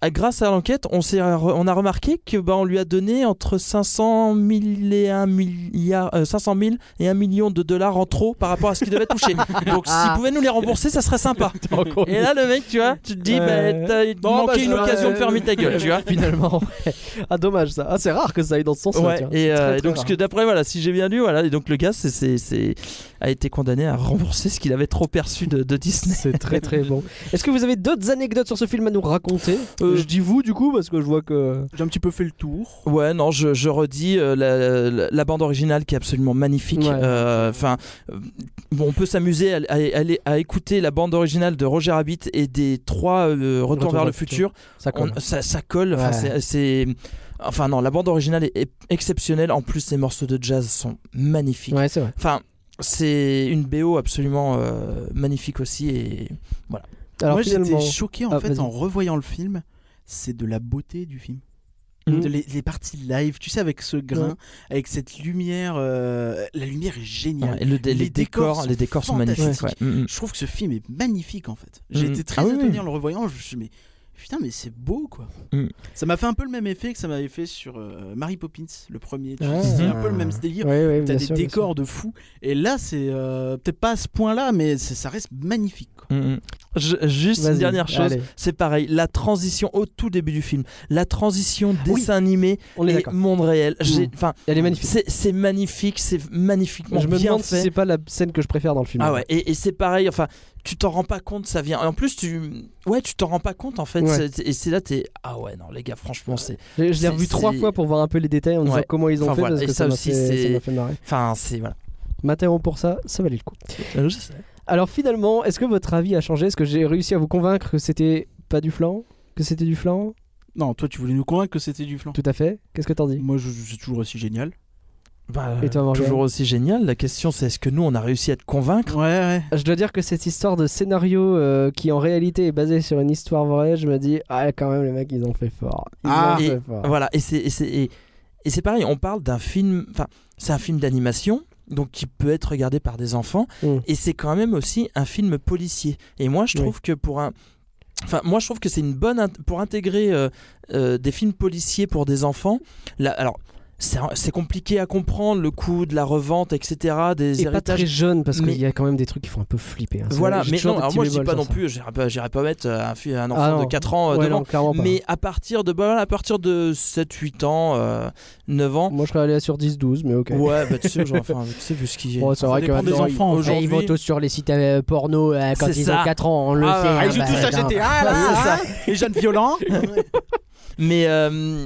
grâce à l'enquête, on on a remarqué que bah, on lui a donné entre 500 000 et 1 milliard, euh, 500 000 et 1 million de dollars en trop par rapport à ce qu'il devait toucher. *laughs* donc s'il pouvait nous les rembourser, ça serait sympa. *laughs* Et là le mec, tu vois, tu te dis Ouais. bah t'as Bon, bah, une je- occasion de ouais. fermer ta gueule, tu vois. *laughs* Finalement, ouais. Ah, dommage ça. Ah, c'est rare que ça aille dans ce sens-là. Ouais, tiens. et, euh, très, et très donc rare. ce que d'après voilà, si j'ai bien lu, voilà, et donc le gars c'est, a été condamné à rembourser ce qu'il avait trop perçu de, de Disney. C'est très très bon. Est-ce que vous avez d'autres anecdotes sur ce film à nous raconter? Euh, Je dis vous du coup parce que je vois que. J'ai un petit peu fait le tour. Ouais, non, je, je redis euh, la, la- la bande originale qui est absolument magnifique. Ouais. Euh, Enfin, euh, bon, on peut s'amuser à, à- à aller- à écouter la bande originale de Roger Rabbit et des trois euh, Retour, vers le futur. Ça On- colle. ça, ça colle. Enfin, Ouais. c'est- c'est Enfin non, la bande originale est, exceptionnelle. En plus, les morceaux de jazz sont magnifiques. Ouais, c'est vrai. Enfin, c'est une BO absolument euh, magnifique aussi. Et Alors Moi, j'étais choqué en Ah, fait en revoyant le film. C'est de la beauté du film. De les, les parties live, tu sais, avec ce grain, avec cette lumière. euh, la lumière est géniale. Ouais, et le- les, Les décors, les décors sont magnifiques. ouais. Mm, mm. Je trouve que ce film est magnifique en fait. J'ai été très Ah étonné oui. en le revoyant. Je me suis dit, mais putain, mais c'est beau quoi. Mhm. Ça m'a fait un peu le même effet que ça m'avait fait sur euh, Mary Poppins, le premier. Tu Ah. C'est un peu le même délire. Ouais, ouais, T'as des sûr, décors de fou. Et là, c'est euh, peut-être pas à ce point-là, mais c'est- ça reste magnifique. quoi. Mm, mm. Je- juste une dernière chose, c'est pareil, la transition au tout début du film, la transition Oui. dessin animé On est et d'accord. monde réel. Mm. Enfin, Elle est magnifique. c'est c'est magnifique, c'est magnifiquement Je me bien demande si fait. c'est pas la scène que je préfère dans le film. Ah ouais, et, et c'est pareil, enfin, tu t'en rends pas compte, ça vient. Et en plus, tu. Ouais, tu t'en rends pas compte en fait. Ouais. c'est- Et c'est là, t'es. Ah ouais, non, les gars, franchement, c'est. Je, je l'ai revu trois fois pour voir un peu les détails en disant Ouais. comment ils ont Enfin, fait voilà. parce Et que ça ça m'a aussi, fait, c'est- ça m'a fait marrer. Enfin, c'est. Voilà. M'interromps pour ça, ça valait le coup. Je sais. Alors finalement, est-ce que votre avis a changé? Est-ce que j'ai réussi à vous convaincre que c'était pas du flan? Que c'était du flan? Non, toi, tu voulais nous convaincre que c'était du flan. Tout à fait. Qu'est-ce que t'en dis? Moi, je, c'est toujours aussi génial. Bah, Et toi, toujours aussi génial. La question, c'est est-ce que nous, on a réussi à te convaincre? Ouais, ouais. Je dois dire que cette histoire de scénario euh, qui en réalité est basée sur une histoire vraie, je me dis, ah quand même les mecs ils ont fait fort. Ils Ah, ont et- fait fort. Voilà, et c'est et c'est et, et c'est pareil, on parle d'un film, enfin, c'est un film d'animation. Donc qui peut être regardé par des enfants Mm. et c'est quand même aussi un film policier. Et moi je Oui. trouve que pour un Enfin, moi je trouve que c'est une bonne int- pour intégrer euh, euh, des films policiers pour des enfants. Là, alors c'est compliqué à comprendre le coût de la revente, etc. Des Et pas héritages. très jeune parce mais- qu'il y a quand même des trucs qui font un peu flipper. hein. Voilà, mais non, alors moi je dis pas non ça. plus, j'irai pas, pas mettre un, un enfant Ah non. de 4 ans euh, Ouais, devant. non, clairement pas. Mais à partir de, bah, à partir de 7, 8 ans, euh, 9 ans, Moi je serais allé sur 10-12, mais ok. ouais, bah tu sais, *laughs* genre, enfin, tu sais, vu ce qui est. Bon, c'est vrai que des enfants, ils, aujourd'hui. ils vont tous sur les sites euh, porno euh, quand ils ça. ont 4 ans, on le Ah, sait. ouais, hein, Ah, ils jouent bah, tous à. GTA, là, *laughs* C'est ça. hein, les jeunes violents. *laughs* Mais,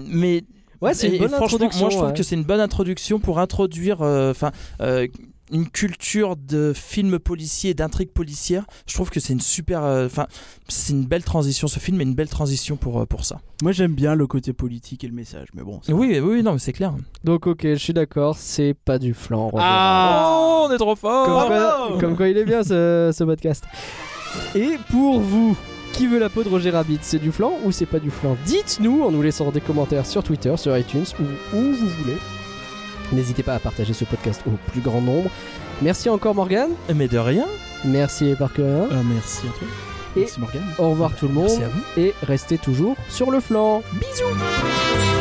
mais Ouais, c'est et- une bonne et franchement, introduction. Moi, je trouve ouais. que c'est une bonne introduction pour introduire, euh, enfin, euh, une culture de films policiers et d'intrigues policières. Je trouve que c'est une super, euh, enfin, c'est une belle transition. Ce film est une belle transition pour euh, pour ça. Moi, j'aime bien le côté politique et le message, mais bon. c'est- Oui, oui, non, mais c'est clair. Donc ok, je suis d'accord, c'est pas du flan. Roger. Oh, on est trop fort. Comme quoi, comme quoi il est bien ce, ce podcast. Et pour vous, qui veut la peau de Roger Rabbit? C'est du flan ou c'est pas du flan? Dites-nous en nous laissant des commentaires sur Twitter, sur iTunes ou où vous voulez. N'hésitez pas à partager ce podcast au plus grand nombre. Merci encore Morgan. Mais de rien. Merci Parker. Ah, merci à toi. Et- Merci Morgane. Au revoir tout le monde Merci à vous. et restez toujours sur le flanc. Bisous